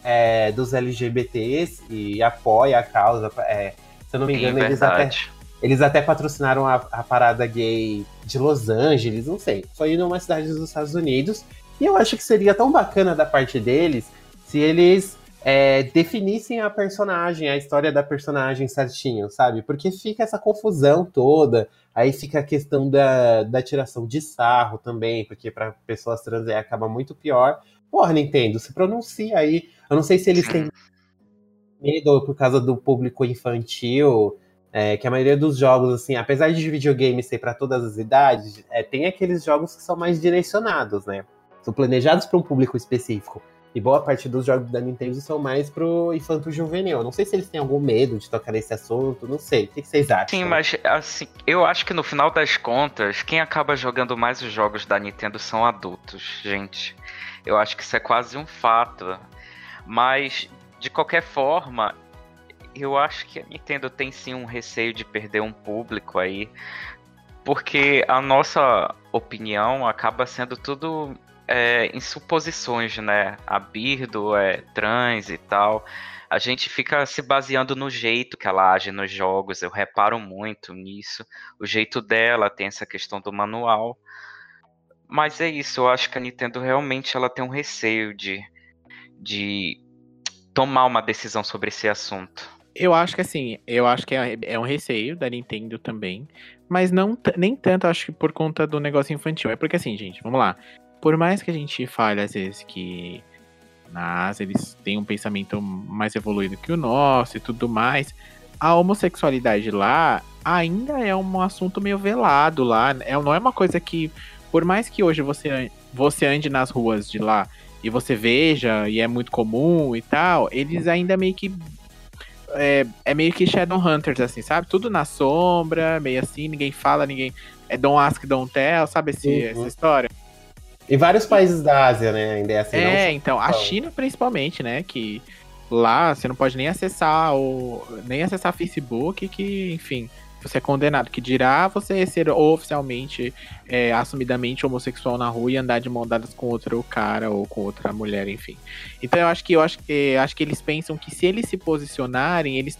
é, dos LGBTs e apoia a causa. É, se eu não me engano, Sim, eles até eles até patrocinaram a, a, parada gay de Los Angeles, não sei. Foi numa cidade dos Estados Unidos. E eu acho que seria tão bacana da parte deles se eles é, definissem a personagem, a história da personagem certinho, sabe? Porque fica essa confusão toda. Aí fica a questão da, da tiração de sarro também, porque para pessoas trans é, acaba muito pior. Porra, Nintendo, se pronuncia aí. Eu não sei se eles têm medo por causa do público infantil é, que a maioria dos jogos, assim, apesar de videogame ser para todas as idades, é, tem aqueles jogos que são mais direcionados, né? São planejados para um público específico. E boa parte dos jogos da Nintendo são mais pro infanto juvenil. Não sei se eles têm algum medo de tocar nesse assunto, não sei. O que, vocês acham? Sim, mas assim, eu acho que no final das contas, quem acaba jogando mais os jogos da Nintendo são adultos, gente. Eu acho que isso é quase um fato. Mas, de qualquer forma, eu acho que a Nintendo tem sim um receio de perder um público aí, porque a nossa opinião acaba sendo tudo é, em suposições, né? A Birdo é trans e tal. A gente fica se baseando no jeito que ela age nos jogos, eu reparo muito nisso. O jeito dela tem essa questão do manual. Mas é isso, eu acho que a Nintendo realmente ela tem um receio de, de tomar uma decisão sobre esse assunto. Eu acho que assim, eu acho que é, é um receio da Nintendo também, mas não nem tanto acho que por conta do negócio infantil. É porque assim, gente, vamos lá. Por mais que a gente fale às vezes que na Ásia eles têm um pensamento mais evoluído que o nosso e tudo mais, a homossexualidade lá ainda é um assunto meio velado lá. É, não é uma coisa que, por mais que hoje você, você ande nas ruas de lá e você veja e é muito comum e tal, eles ainda meio que é, é meio que Shadowhunters, assim, sabe? Tudo na sombra, meio assim, ninguém fala, ninguém. É Don't Ask, Don't Tell, sabe esse, uhum. essa história? E vários países da Ásia, né? Ainda é assim. É, então, a China principalmente, né? Que lá você não pode nem acessar o. nem acessar Facebook, que, enfim, você é condenado. Que dirá você ser oficialmente, é, assumidamente homossexual na rua e andar de mão dadas com outro cara ou com outra mulher, enfim. Então eu acho que eu acho que acho que eles pensam que se eles se posicionarem, eles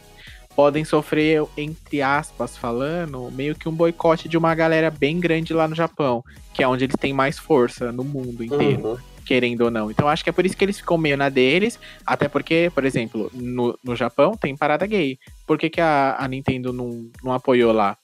podem sofrer, entre aspas, falando, meio que um boicote de uma galera bem grande lá no Japão, que é onde eles têm mais força no mundo inteiro. Uhum. Querendo ou não. Então acho que é por isso que eles ficam meio na deles, até porque, por exemplo, no, no Japão tem parada gay. Por que, que a, a Nintendo não, não apoiou lá?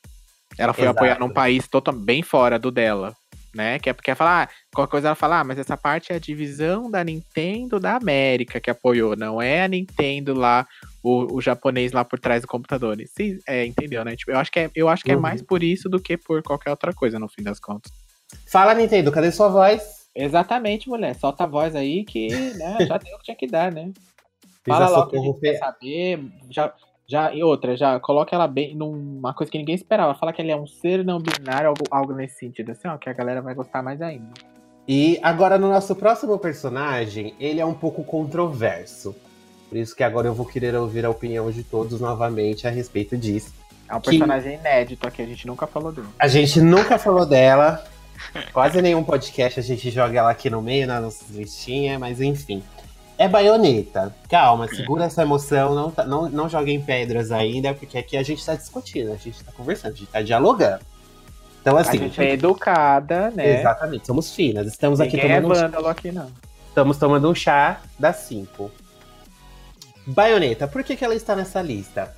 Ela foi Exato. apoiar num país totalmente bem fora do dela, né? Que é porque falar, ah, qualquer coisa ela fala, ah, mas essa parte é a divisão da Nintendo da América que apoiou, não é a Nintendo lá, o, o japonês lá por trás do computador. Sim, é, entendeu, né? Tipo, eu acho que, é, eu acho que uhum. é mais por isso do que por qualquer outra coisa, no fim das contas. Fala, Nintendo, cadê sua voz? Exatamente, mulher. Solta a voz aí que né, já deu o que tinha que dar, né? Fala logo que a gente quer saber. Já, já, e outra, já coloca ela bem numa coisa que ninguém esperava. Fala que ele é um ser não binário, algo, algo nesse sentido, assim, ó, que a galera vai gostar mais ainda. E agora no nosso próximo personagem, ele é um pouco controverso. Por isso que agora eu vou querer ouvir a opinião de todos novamente a respeito disso. É um personagem que... inédito aqui, a gente nunca falou dele. A gente nunca falou dela. Quase nenhum podcast a gente joga ela aqui no meio na nossa listinha, mas enfim. É baioneta. Calma, segura essa emoção, não, tá, não, não joguem pedras ainda, porque aqui a gente tá discutindo, a gente tá conversando, a gente tá dialogando. Então, assim. A gente é educada, né? Exatamente, somos finas. Estamos Ninguém aqui tomando. É vândalo um... aqui, não. Estamos tomando um chá das 5. Baioneta, por que, que ela está nessa lista?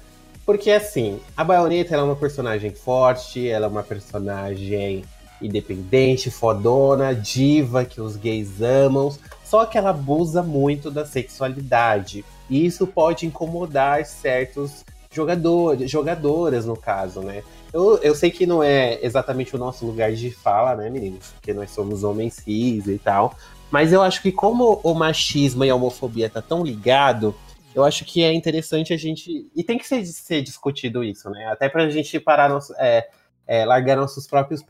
Porque, assim, a Baioneta é uma personagem forte, ela é uma personagem independente, fodona, diva que os gays amam, só que ela abusa muito da sexualidade. E isso pode incomodar certos jogadores, jogadoras no caso, né? Eu, eu sei que não é exatamente o nosso lugar de fala, né, meninos? Porque nós somos homens cis e tal. Mas eu acho que como o machismo e a homofobia tá tão ligado, eu acho que é interessante a gente. E tem que ser, ser discutido isso, né? Até pra gente parar, nosso, é, é, largar nossos próprios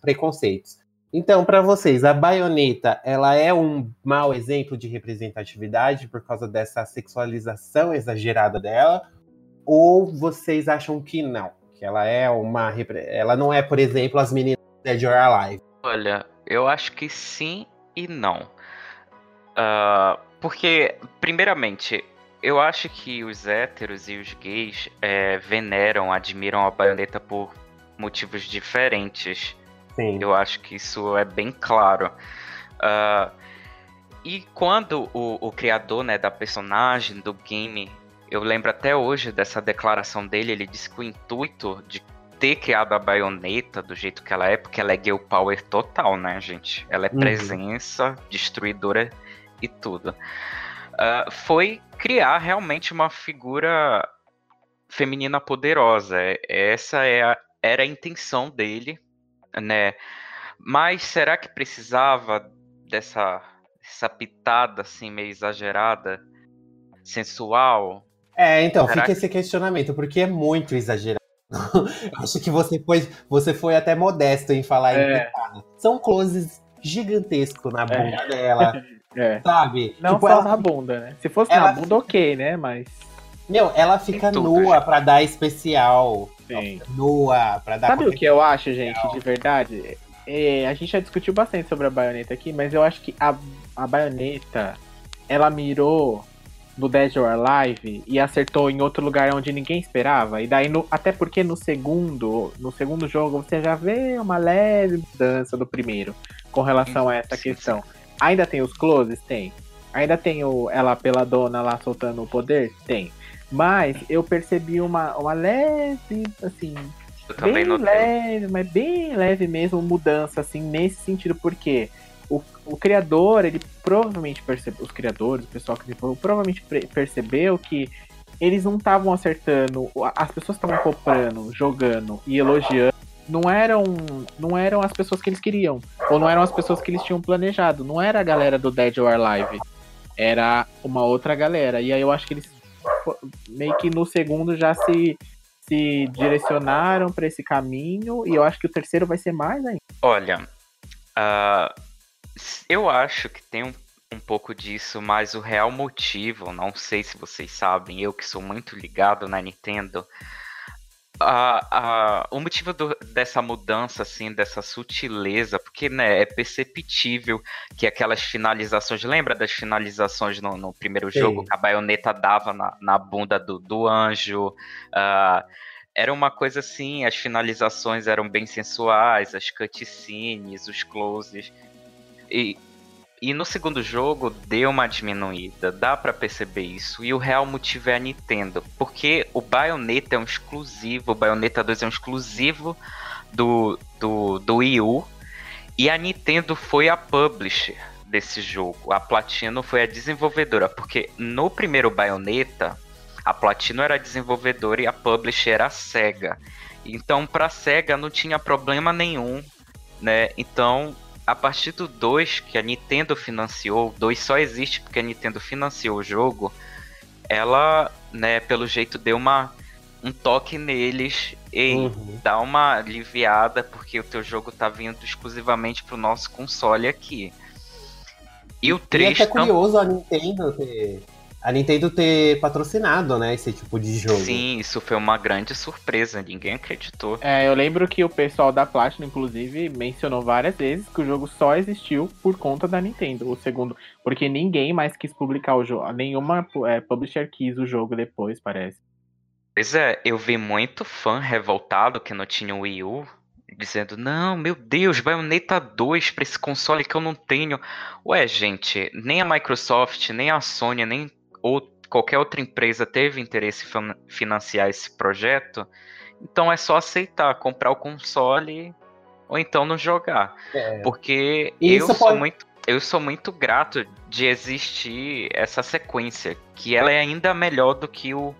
preconceitos. Então, para vocês, a baioneta, ela é um mau exemplo de representatividade por causa dessa sexualização exagerada dela? Ou vocês acham que não? Que ela é uma. Ela não é, por exemplo, as meninas Dead or Alive? Olha, eu acho que sim e não. Uh, porque, primeiramente, eu acho que os héteros e os gays é, veneram, admiram a baioneta por motivos diferentes. Sim. Eu acho que isso é bem claro. Uh, e quando o, o, criador né, da personagem, do game, eu lembro até hoje dessa declaração dele, ele disse que o intuito de ter criado a baioneta do jeito que ela é, porque ela é girl power total, né, gente? Ela é uhum. presença, destruidora e tudo. Uh, foi criar realmente uma figura feminina poderosa. Essa é a, era a intenção dele né? Mas será que precisava dessa essa pitada assim meio exagerada, sensual? É, então, será fica que... esse questionamento, porque é muito exagerado. Acho que você foi, você foi até modesto em falar é. em pitada. São closes gigantescos na bunda é. dela. É. Sabe? Não tipo, só ela... na bunda, né? Se fosse ela... na bunda, ok, né? Mas. Meu, ela fica nua pra dar especial. Sim. Nua, pra dar. Sabe o que eu acho, gente, de verdade? É, a gente já discutiu bastante sobre a baioneta aqui, mas eu acho que a, a baioneta ela mirou no Dead or Alive e acertou em outro lugar onde ninguém esperava. E daí, no, até porque no segundo, no segundo jogo, você já vê uma leve mudança do primeiro com relação a essa questão. Ainda tem os closes? Tem. Ainda tem o, ela pela dona lá soltando o poder? Tem. Mas eu percebi uma, uma leve, assim, bem leve, mas bem leve mesmo mudança, assim, nesse sentido, porque o, o criador, ele provavelmente percebeu, os criadores, o pessoal que desenvolveu, provavelmente percebeu que eles não estavam acertando, as pessoas estavam comprando, jogando e elogiando, não eram, não eram as pessoas que eles queriam, ou não eram as pessoas que eles tinham planejado, não era a galera do Dead or Alive, era uma outra galera, e aí eu acho que eles meio que no segundo já se, se direcionaram para esse caminho e eu acho que o terceiro vai ser mais ainda. Olha, uh, eu acho que tem um, um pouco disso, mas o real motivo, não sei se vocês sabem, eu que sou muito ligado na Nintendo, a, a, o motivo do, dessa mudança, assim, dessa sutileza, porque né, é perceptível que aquelas finalizações, lembra das finalizações no, no primeiro Sim. jogo que a baioneta dava na, na bunda do, do anjo? Uh, era uma coisa assim, as finalizações eram bem sensuais, as cutscenes, os closes. E e no segundo jogo deu uma diminuída, dá para perceber isso. E o real motivo é a Nintendo, porque o Bayonetta é um exclusivo, o Bayonetta 2 é um exclusivo do, do, do Wii U, e a Nintendo foi a publisher desse jogo. A Platino foi a desenvolvedora, porque no primeiro Bayonetta, a Platino era a desenvolvedora e a publisher era a Sega. Então, para a Sega não tinha problema nenhum, né? Então, a partir do 2 que a Nintendo financiou, o 2 só existe porque a Nintendo financiou o jogo, ela, né, pelo jeito deu uma um toque neles e uhum. dá uma aliviada porque o teu jogo tá vindo exclusivamente pro nosso console aqui. E o 3 e é curioso a Nintendo ter a Nintendo ter patrocinado, né, esse tipo de jogo. Sim, isso foi uma grande surpresa, ninguém acreditou. É, eu lembro que o pessoal da Platinum, inclusive, mencionou várias vezes que o jogo só existiu por conta da Nintendo, o segundo, porque ninguém mais quis publicar o jogo, nenhuma é, publisher quis o jogo depois, parece. Pois é, eu vi muito fã revoltado que não tinha o Wii U, dizendo: Não, meu Deus, Bayonetta 2 para esse console que eu não tenho. Ué, gente, nem a Microsoft, nem a Sony, nem ou qualquer outra empresa teve interesse em financiar esse projeto, então é só aceitar, comprar o console ou então não jogar. É. Porque eu pode... sou muito eu sou muito grato de existir essa sequência, que ela é ainda melhor do que o,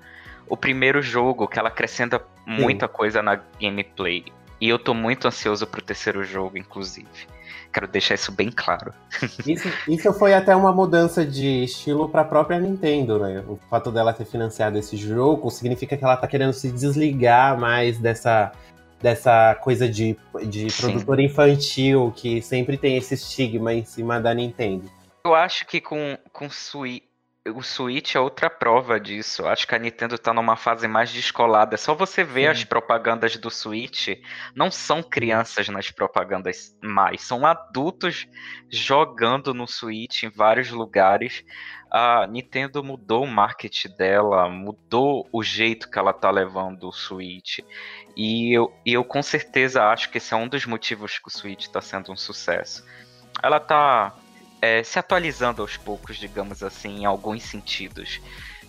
o primeiro jogo, que ela acrescenta muita Sim. coisa na gameplay. E eu tô muito ansioso pro terceiro jogo, inclusive. Quero deixar isso bem claro. Isso, isso foi até uma mudança de estilo para a própria Nintendo, né? O fato dela ter financiado esse jogo significa que ela tá querendo se desligar mais dessa, dessa coisa de, de produtor infantil que sempre tem esse estigma em cima da Nintendo. Eu acho que com, com Switch o Switch é outra prova disso. Acho que a Nintendo tá numa fase mais descolada. É só você ver Sim. as propagandas do Switch. Não são crianças nas propagandas mais, são adultos jogando no Switch em vários lugares. A Nintendo mudou o marketing dela, mudou o jeito que ela tá levando o Switch. E eu, e eu com certeza acho que esse é um dos motivos que o Switch está sendo um sucesso. Ela tá é, se atualizando aos poucos, digamos assim, em alguns sentidos.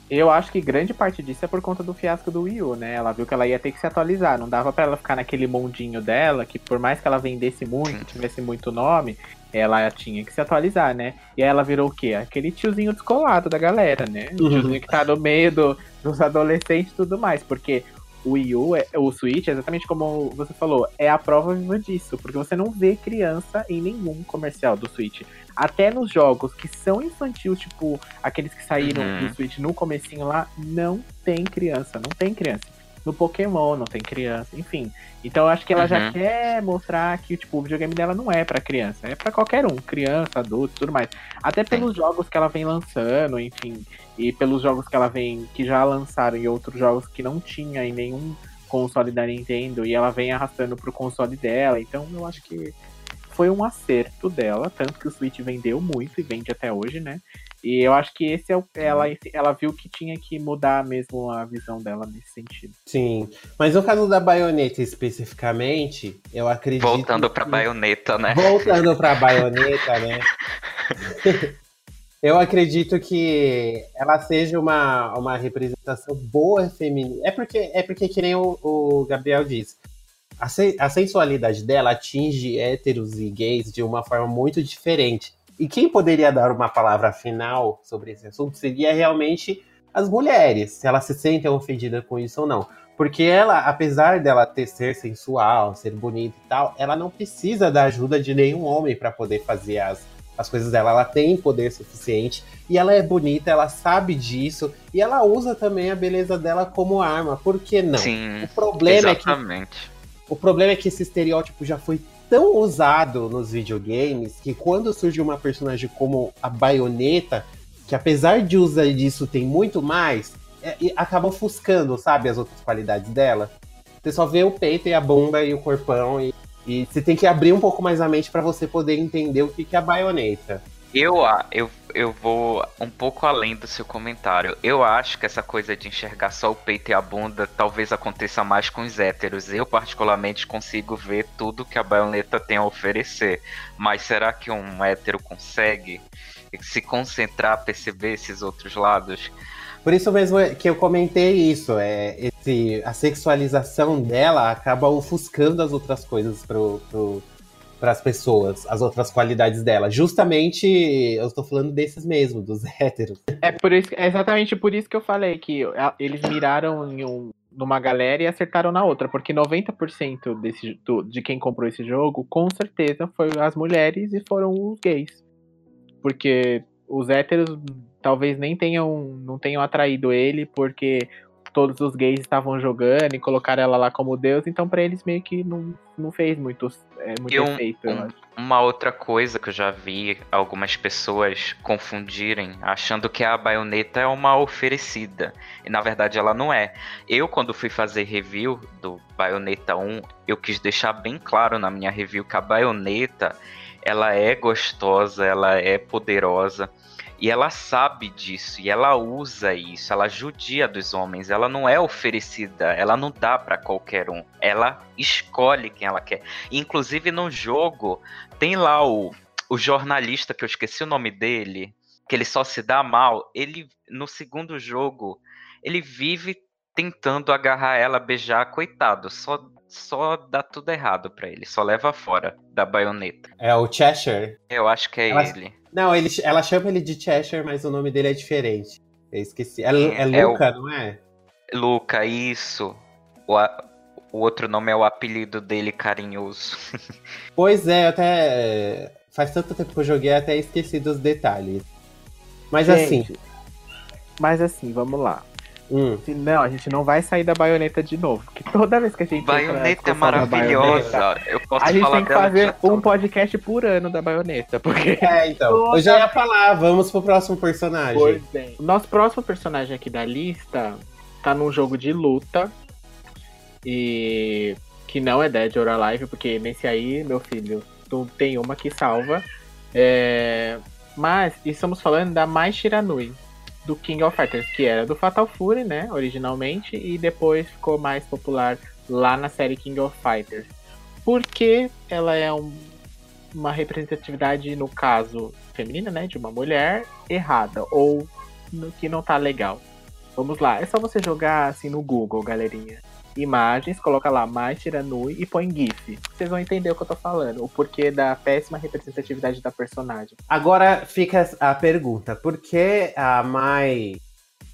Eu acho que grande parte disso é por conta do fiasco do Wii U, né? Ela viu que ela ia ter que se atualizar. Não dava para ela ficar naquele mundinho dela, que por mais que ela vendesse muito, Sim. tivesse muito nome, ela tinha que se atualizar, né? E aí ela virou o quê? Aquele tiozinho descolado da galera, né? O tiozinho que tá no meio do, dos adolescentes e tudo mais. Porque o Wii U, é, o Switch, exatamente como você falou, é a prova viva disso. Porque você não vê criança em nenhum comercial do Switch. Até nos jogos que são infantis, tipo aqueles que saíram uhum. do Switch no comecinho lá, não tem criança, não tem criança. No Pokémon não tem criança, enfim. Então eu acho que ela uhum. já quer mostrar que tipo, o videogame dela não é para criança, é para qualquer um, criança, adulto, tudo mais. Até pelos jogos que ela vem lançando, enfim, e pelos jogos que ela vem que já lançaram e outros jogos que não tinha em nenhum console da Nintendo e ela vem arrastando pro console dela. Então eu acho que foi um acerto dela, tanto que o Switch vendeu muito e vende até hoje, né? E eu acho que esse é o, ela, ela viu que tinha que mudar mesmo a visão dela nesse sentido. Sim, mas no caso da baioneta especificamente, eu acredito. Voltando que... pra baioneta, né? Voltando pra baioneta, né? eu acredito que ela seja uma, uma representação boa feminina. É porque, é porque que nem o, o Gabriel disse a, se, a sensualidade dela atinge héteros e gays de uma forma muito diferente. E quem poderia dar uma palavra final sobre esse assunto seria realmente as mulheres, se elas se sentem ofendidas com isso ou não. Porque ela, apesar dela ter ser sensual, ser bonita e tal, ela não precisa da ajuda de nenhum homem para poder fazer as, as coisas dela. Ela tem poder suficiente e ela é bonita, ela sabe disso e ela usa também a beleza dela como arma. Por que não? Sim, o problema exatamente. é que o problema é que esse estereótipo já foi tão usado nos videogames que quando surge uma personagem como a baioneta, que apesar de usar disso tem muito mais, é, acaba ofuscando, sabe, as outras qualidades dela. Você só vê o peito e a bunda e o corpão e, e você tem que abrir um pouco mais a mente para você poder entender o que, que é a baioneta. Eu, eu, eu vou um pouco além do seu comentário. Eu acho que essa coisa de enxergar só o peito e a bunda talvez aconteça mais com os héteros. Eu, particularmente, consigo ver tudo que a baioneta tem a oferecer. Mas será que um hétero consegue se concentrar, perceber esses outros lados? Por isso mesmo que eu comentei isso, é esse, a sexualização dela acaba ofuscando as outras coisas pro, pro, para as pessoas, as outras qualidades dela. Justamente, eu estou falando desses mesmo, dos héteros. É por isso, é exatamente por isso que eu falei que eles miraram em um, numa galera e acertaram na outra, porque 90% desse, do, de quem comprou esse jogo, com certeza, foi as mulheres e foram os gays. Porque os héteros talvez nem tenham, não tenham atraído ele, porque todos os gays estavam jogando e colocaram ela lá como deus, então para eles meio que não, não fez muito, é, muito um, efeito. Um, uma outra coisa que eu já vi algumas pessoas confundirem, achando que a baioneta é uma oferecida. E na verdade ela não é. Eu, quando fui fazer review do Baioneta 1, eu quis deixar bem claro na minha review que a baioneta ela é gostosa, ela é poderosa e ela sabe disso e ela usa isso, ela judia dos homens, ela não é oferecida, ela não dá para qualquer um. Ela escolhe quem ela quer. Inclusive no jogo tem lá o, o jornalista que eu esqueci o nome dele, que ele só se dá mal. Ele no segundo jogo, ele vive tentando agarrar ela, beijar, coitado, só só dá tudo errado para ele, só leva fora da baioneta. É o Cheshire? Eu acho que é ela... ele. Não, ele, ela chama ele de Cheshire, mas o nome dele é diferente. Eu esqueci. É, é, é Luca, o... não é? Luca, isso. O, o outro nome é o apelido dele carinhoso. pois é, até. Faz tanto tempo que eu joguei, até esqueci dos detalhes. Mas Gente, assim. Mas assim, vamos lá. Hum. Não, a gente não vai sair da baioneta de novo. Porque toda vez que a gente. Baioneta é maravilhosa. Baioneta, eu posso a gente tem que fazer um podcast por ano da baioneta. Porque. É, então. Toda... Eu já ia falar, vamos pro próximo personagem. Pois bem. O nosso próximo personagem aqui da lista tá num jogo de luta. E. Que não é Dead or Alive, porque nesse aí, meu filho, tu tem uma que salva. É... Mas estamos falando da Mai Shiranui do King of Fighters, que era do Fatal Fury, né, originalmente, e depois ficou mais popular lá na série King of Fighters. Porque ela é um, uma representatividade, no caso feminina, né, de uma mulher errada, ou no, que não tá legal. Vamos lá, é só você jogar assim no Google, galerinha imagens, coloca lá mais Tiranui e põe GIF. Vocês vão entender o que eu tô falando, o porquê da péssima representatividade da personagem. Agora fica a pergunta: por que a Mai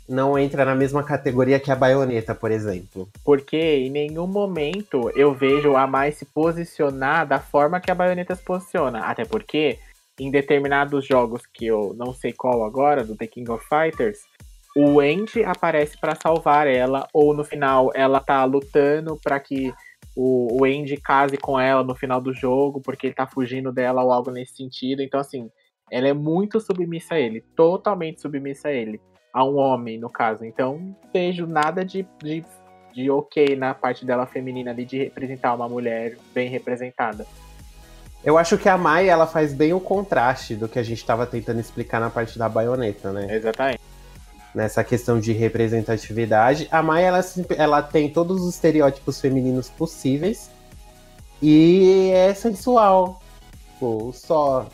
não entra na mesma categoria que a baioneta, por exemplo? Porque em nenhum momento eu vejo a Mai se posicionar da forma que a baioneta se posiciona. Até porque, em determinados jogos que eu não sei qual agora, do The King of Fighters, o Andy aparece para salvar ela, ou no final ela tá lutando para que o, o Andy case com ela no final do jogo, porque ele tá fugindo dela ou algo nesse sentido. Então, assim, ela é muito submissa a ele, totalmente submissa a ele, a um homem, no caso. Então, vejo nada de, de, de ok na parte dela feminina ali, de representar uma mulher bem representada. Eu acho que a Mai, ela faz bem o contraste do que a gente estava tentando explicar na parte da baioneta, né? Exatamente nessa questão de representatividade. A Mai, ela, ela tem todos os estereótipos femininos possíveis e é sensual. Pô, só.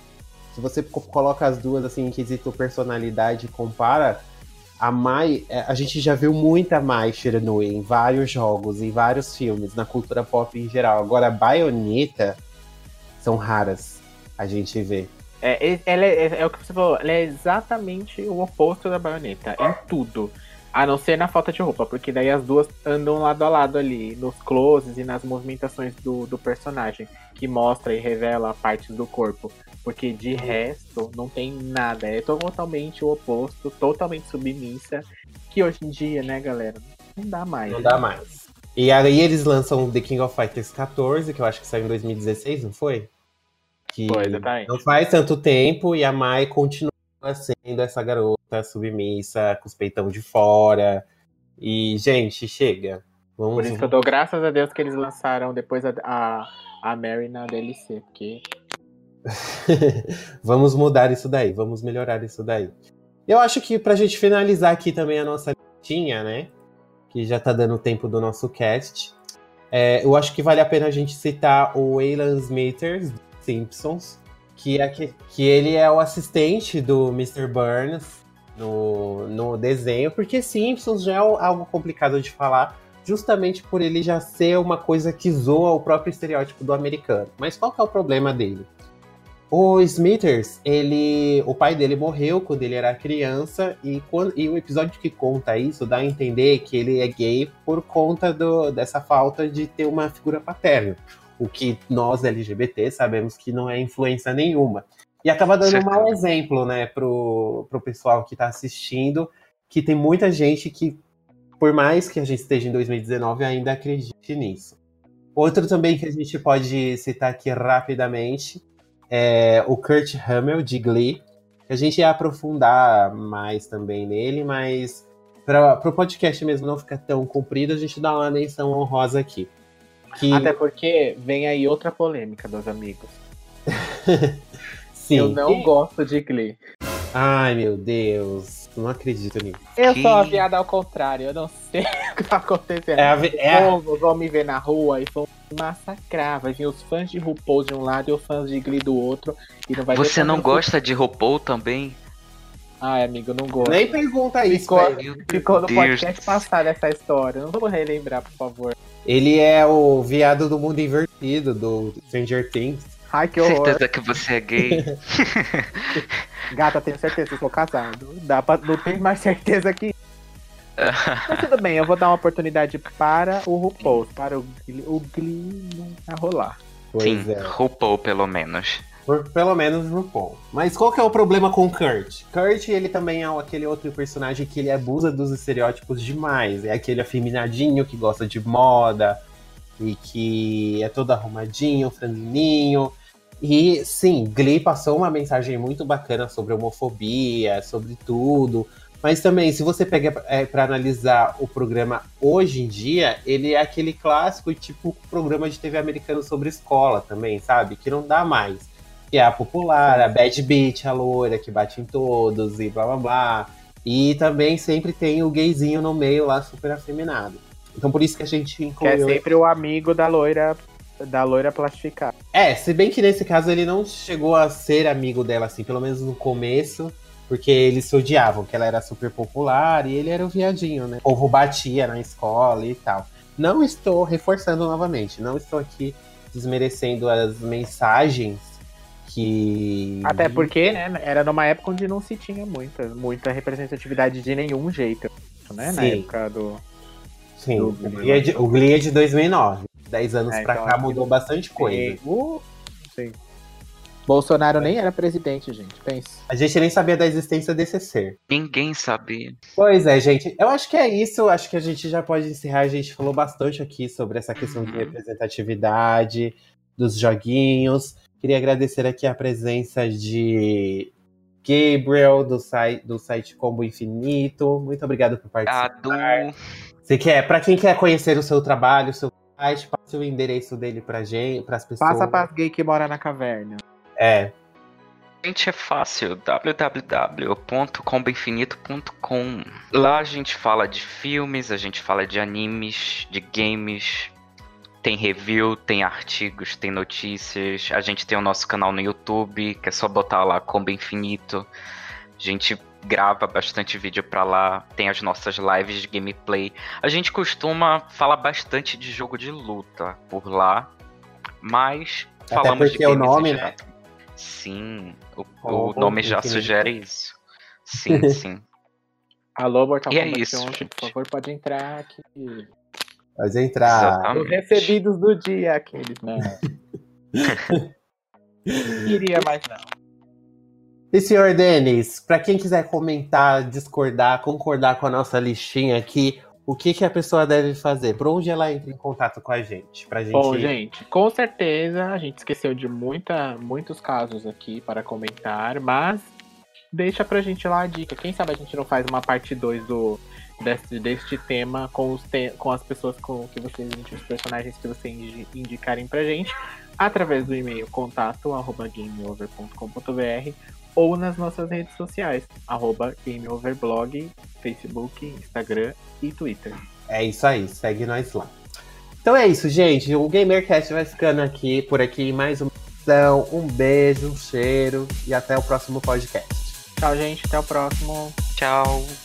Se você coloca as duas assim em quesito personalidade e compara, a Mai, é, a gente já viu muita Mai Shiranui em vários jogos, em vários filmes, na cultura pop em geral. Agora, a Bayonetta são raras a gente vê. É, ela é, é, é, o que você falou, ela é exatamente o oposto da baioneta, em tudo. A não ser na falta de roupa, porque daí as duas andam lado a lado ali, nos closes e nas movimentações do, do personagem, que mostra e revela partes do corpo. Porque de resto, não tem nada. É totalmente o oposto, totalmente submissa. Que hoje em dia, né, galera, não dá mais. Não né? dá mais. E aí eles lançam The King of Fighters 14, que eu acho que saiu em 2016, não foi? Que não faz tanto tempo e a Mai continua sendo essa garota submissa, com os peitão de fora. E, gente, chega. Vamos... Por isso que eu dou graças a Deus que eles lançaram depois a, a, a Mary na DLC, porque. vamos mudar isso daí, vamos melhorar isso daí. Eu acho que pra gente finalizar aqui também a nossa listinha, né? Que já tá dando tempo do nosso cast. É, eu acho que vale a pena a gente citar o Smithers, dos Simpsons, que, é que, que ele é o assistente do Mr. Burns no, no desenho, porque Simpsons já é algo complicado de falar, justamente por ele já ser uma coisa que zoa o próprio estereótipo do americano. Mas qual que é o problema dele? O Smithers, ele, o pai dele morreu quando ele era criança e, quando, e o episódio que conta isso dá a entender que ele é gay por conta do, dessa falta de ter uma figura paterna. O que nós LGBT sabemos que não é influência nenhuma. E acaba dando certo. um mau exemplo, né, pro, pro pessoal que está assistindo, que tem muita gente que, por mais que a gente esteja em 2019, ainda acredite nisso. Outro também que a gente pode citar aqui rapidamente é o Kurt Hummel, de Glee. A gente ia aprofundar mais também nele, mas para o podcast mesmo não ficar tão comprido, a gente dá uma menção honrosa aqui. Que... Até porque vem aí outra polêmica dos amigos. Sim. Eu não e... gosto de Glee. Ai, meu Deus. Não acredito nisso. Eu que... sou a viada ao contrário. Eu não sei o que tá acontecendo. É a, é vão me ver na rua e vão massacrar. Vai vir os fãs de RuPaul de um lado e os fãs de Glee do outro. E não vai Você não gosta de RuPaul também? Ai, amigo, não gosto. Nem pergunta isso. Ficou, ficou no podcast passado essa história. Não vamos relembrar, por favor. Ele é o viado do mundo invertido do Stranger Things. Ai, que horror. Certeza que você é gay. Gata, tenho certeza que eu sou casado. Dá pra... Não tem mais certeza que. Mas tudo bem, eu vou dar uma oportunidade para o RuPaul, para o, o Glee não rolar. Pois Sim, é. RuPaul pelo menos. Pelo menos RuPaul. Mas qual que é o problema com Kurt? Kurt, ele também é aquele outro personagem que ele abusa dos estereótipos demais. É aquele afeminadinho que gosta de moda e que é todo arrumadinho, franzininho. E sim, Glee passou uma mensagem muito bacana sobre homofobia, sobre tudo. Mas também, se você pega é, para analisar o programa hoje em dia, ele é aquele clássico tipo programa de TV americano sobre escola também, sabe? Que não dá mais. Que é a popular, a bad bitch, a loira que bate em todos e blá blá blá. E também sempre tem o gayzinho no meio lá super afeminado. Então por isso que a gente incluiu. Que é sempre o amigo da loira da loira plastificada. É, se bem que nesse caso ele não chegou a ser amigo dela, assim, pelo menos no começo, porque eles se odiavam, que ela era super popular e ele era o viadinho, né? O povo batia na escola e tal. Não estou reforçando novamente, não estou aqui desmerecendo as mensagens que. Até porque, né, era numa época onde não se tinha muita, muita representatividade de nenhum jeito, né? Sim. Na época do. Sim, do... O, Glee é de, o Glee é de 2009. 10 anos é, pra então, cá mudou bastante coisa. Uh, sim. Bolsonaro nem era presidente, gente. Pensa. A gente nem sabia da existência desse ser. Ninguém sabia. Pois é, gente. Eu acho que é isso. Acho que a gente já pode encerrar. A gente falou bastante aqui sobre essa questão uhum. de representatividade dos joguinhos. Queria agradecer aqui a presença de Gabriel, do site, do site Combo Infinito. Muito obrigado por participar. Você quer, para quem quer conhecer o seu trabalho, o seu site, passa o endereço dele pra gente, pras pessoas. Passa pra gay que mora na caverna. É. Gente, é fácil, www.comboinfinito.com. Lá a gente fala de filmes, a gente fala de animes, de games, tem review, tem artigos, tem notícias. A gente tem o nosso canal no YouTube, que é só botar lá Combo Infinito. A gente grava bastante vídeo para lá, tem as nossas lives de gameplay. A gente costuma falar bastante de jogo de luta por lá, mas Até falamos porque de games o nome, né? Sim, o, oh, o nome já sugere isso. Sim, sim. Alô, Mortal e é isso, 11, por favor, pode entrar aqui. Pode entrar. Exatamente. Os recebidos do dia, aqueles, né? Queria mais não. E senhor Denis, para quem quiser comentar, discordar, concordar com a nossa listinha aqui, o que, que a pessoa deve fazer? Por onde ela entra em contato com a gente? Pra gente... Bom, gente, com certeza a gente esqueceu de muita, muitos casos aqui para comentar, mas deixa pra gente lá a dica. Quem sabe a gente não faz uma parte 2 do, deste, deste tema com, os te com as pessoas com que vocês, os personagens que vocês indicarem pra gente. através do e-mail contato arroba gameover.com.br ou nas nossas redes sociais, arroba gameoverblog, Facebook, Instagram e Twitter. É isso aí, segue nós lá. Então é isso, gente. O GamerCast vai ficando aqui por aqui mais uma edição. Um beijo, um cheiro e até o próximo podcast. Tchau, gente. Até o próximo. Tchau.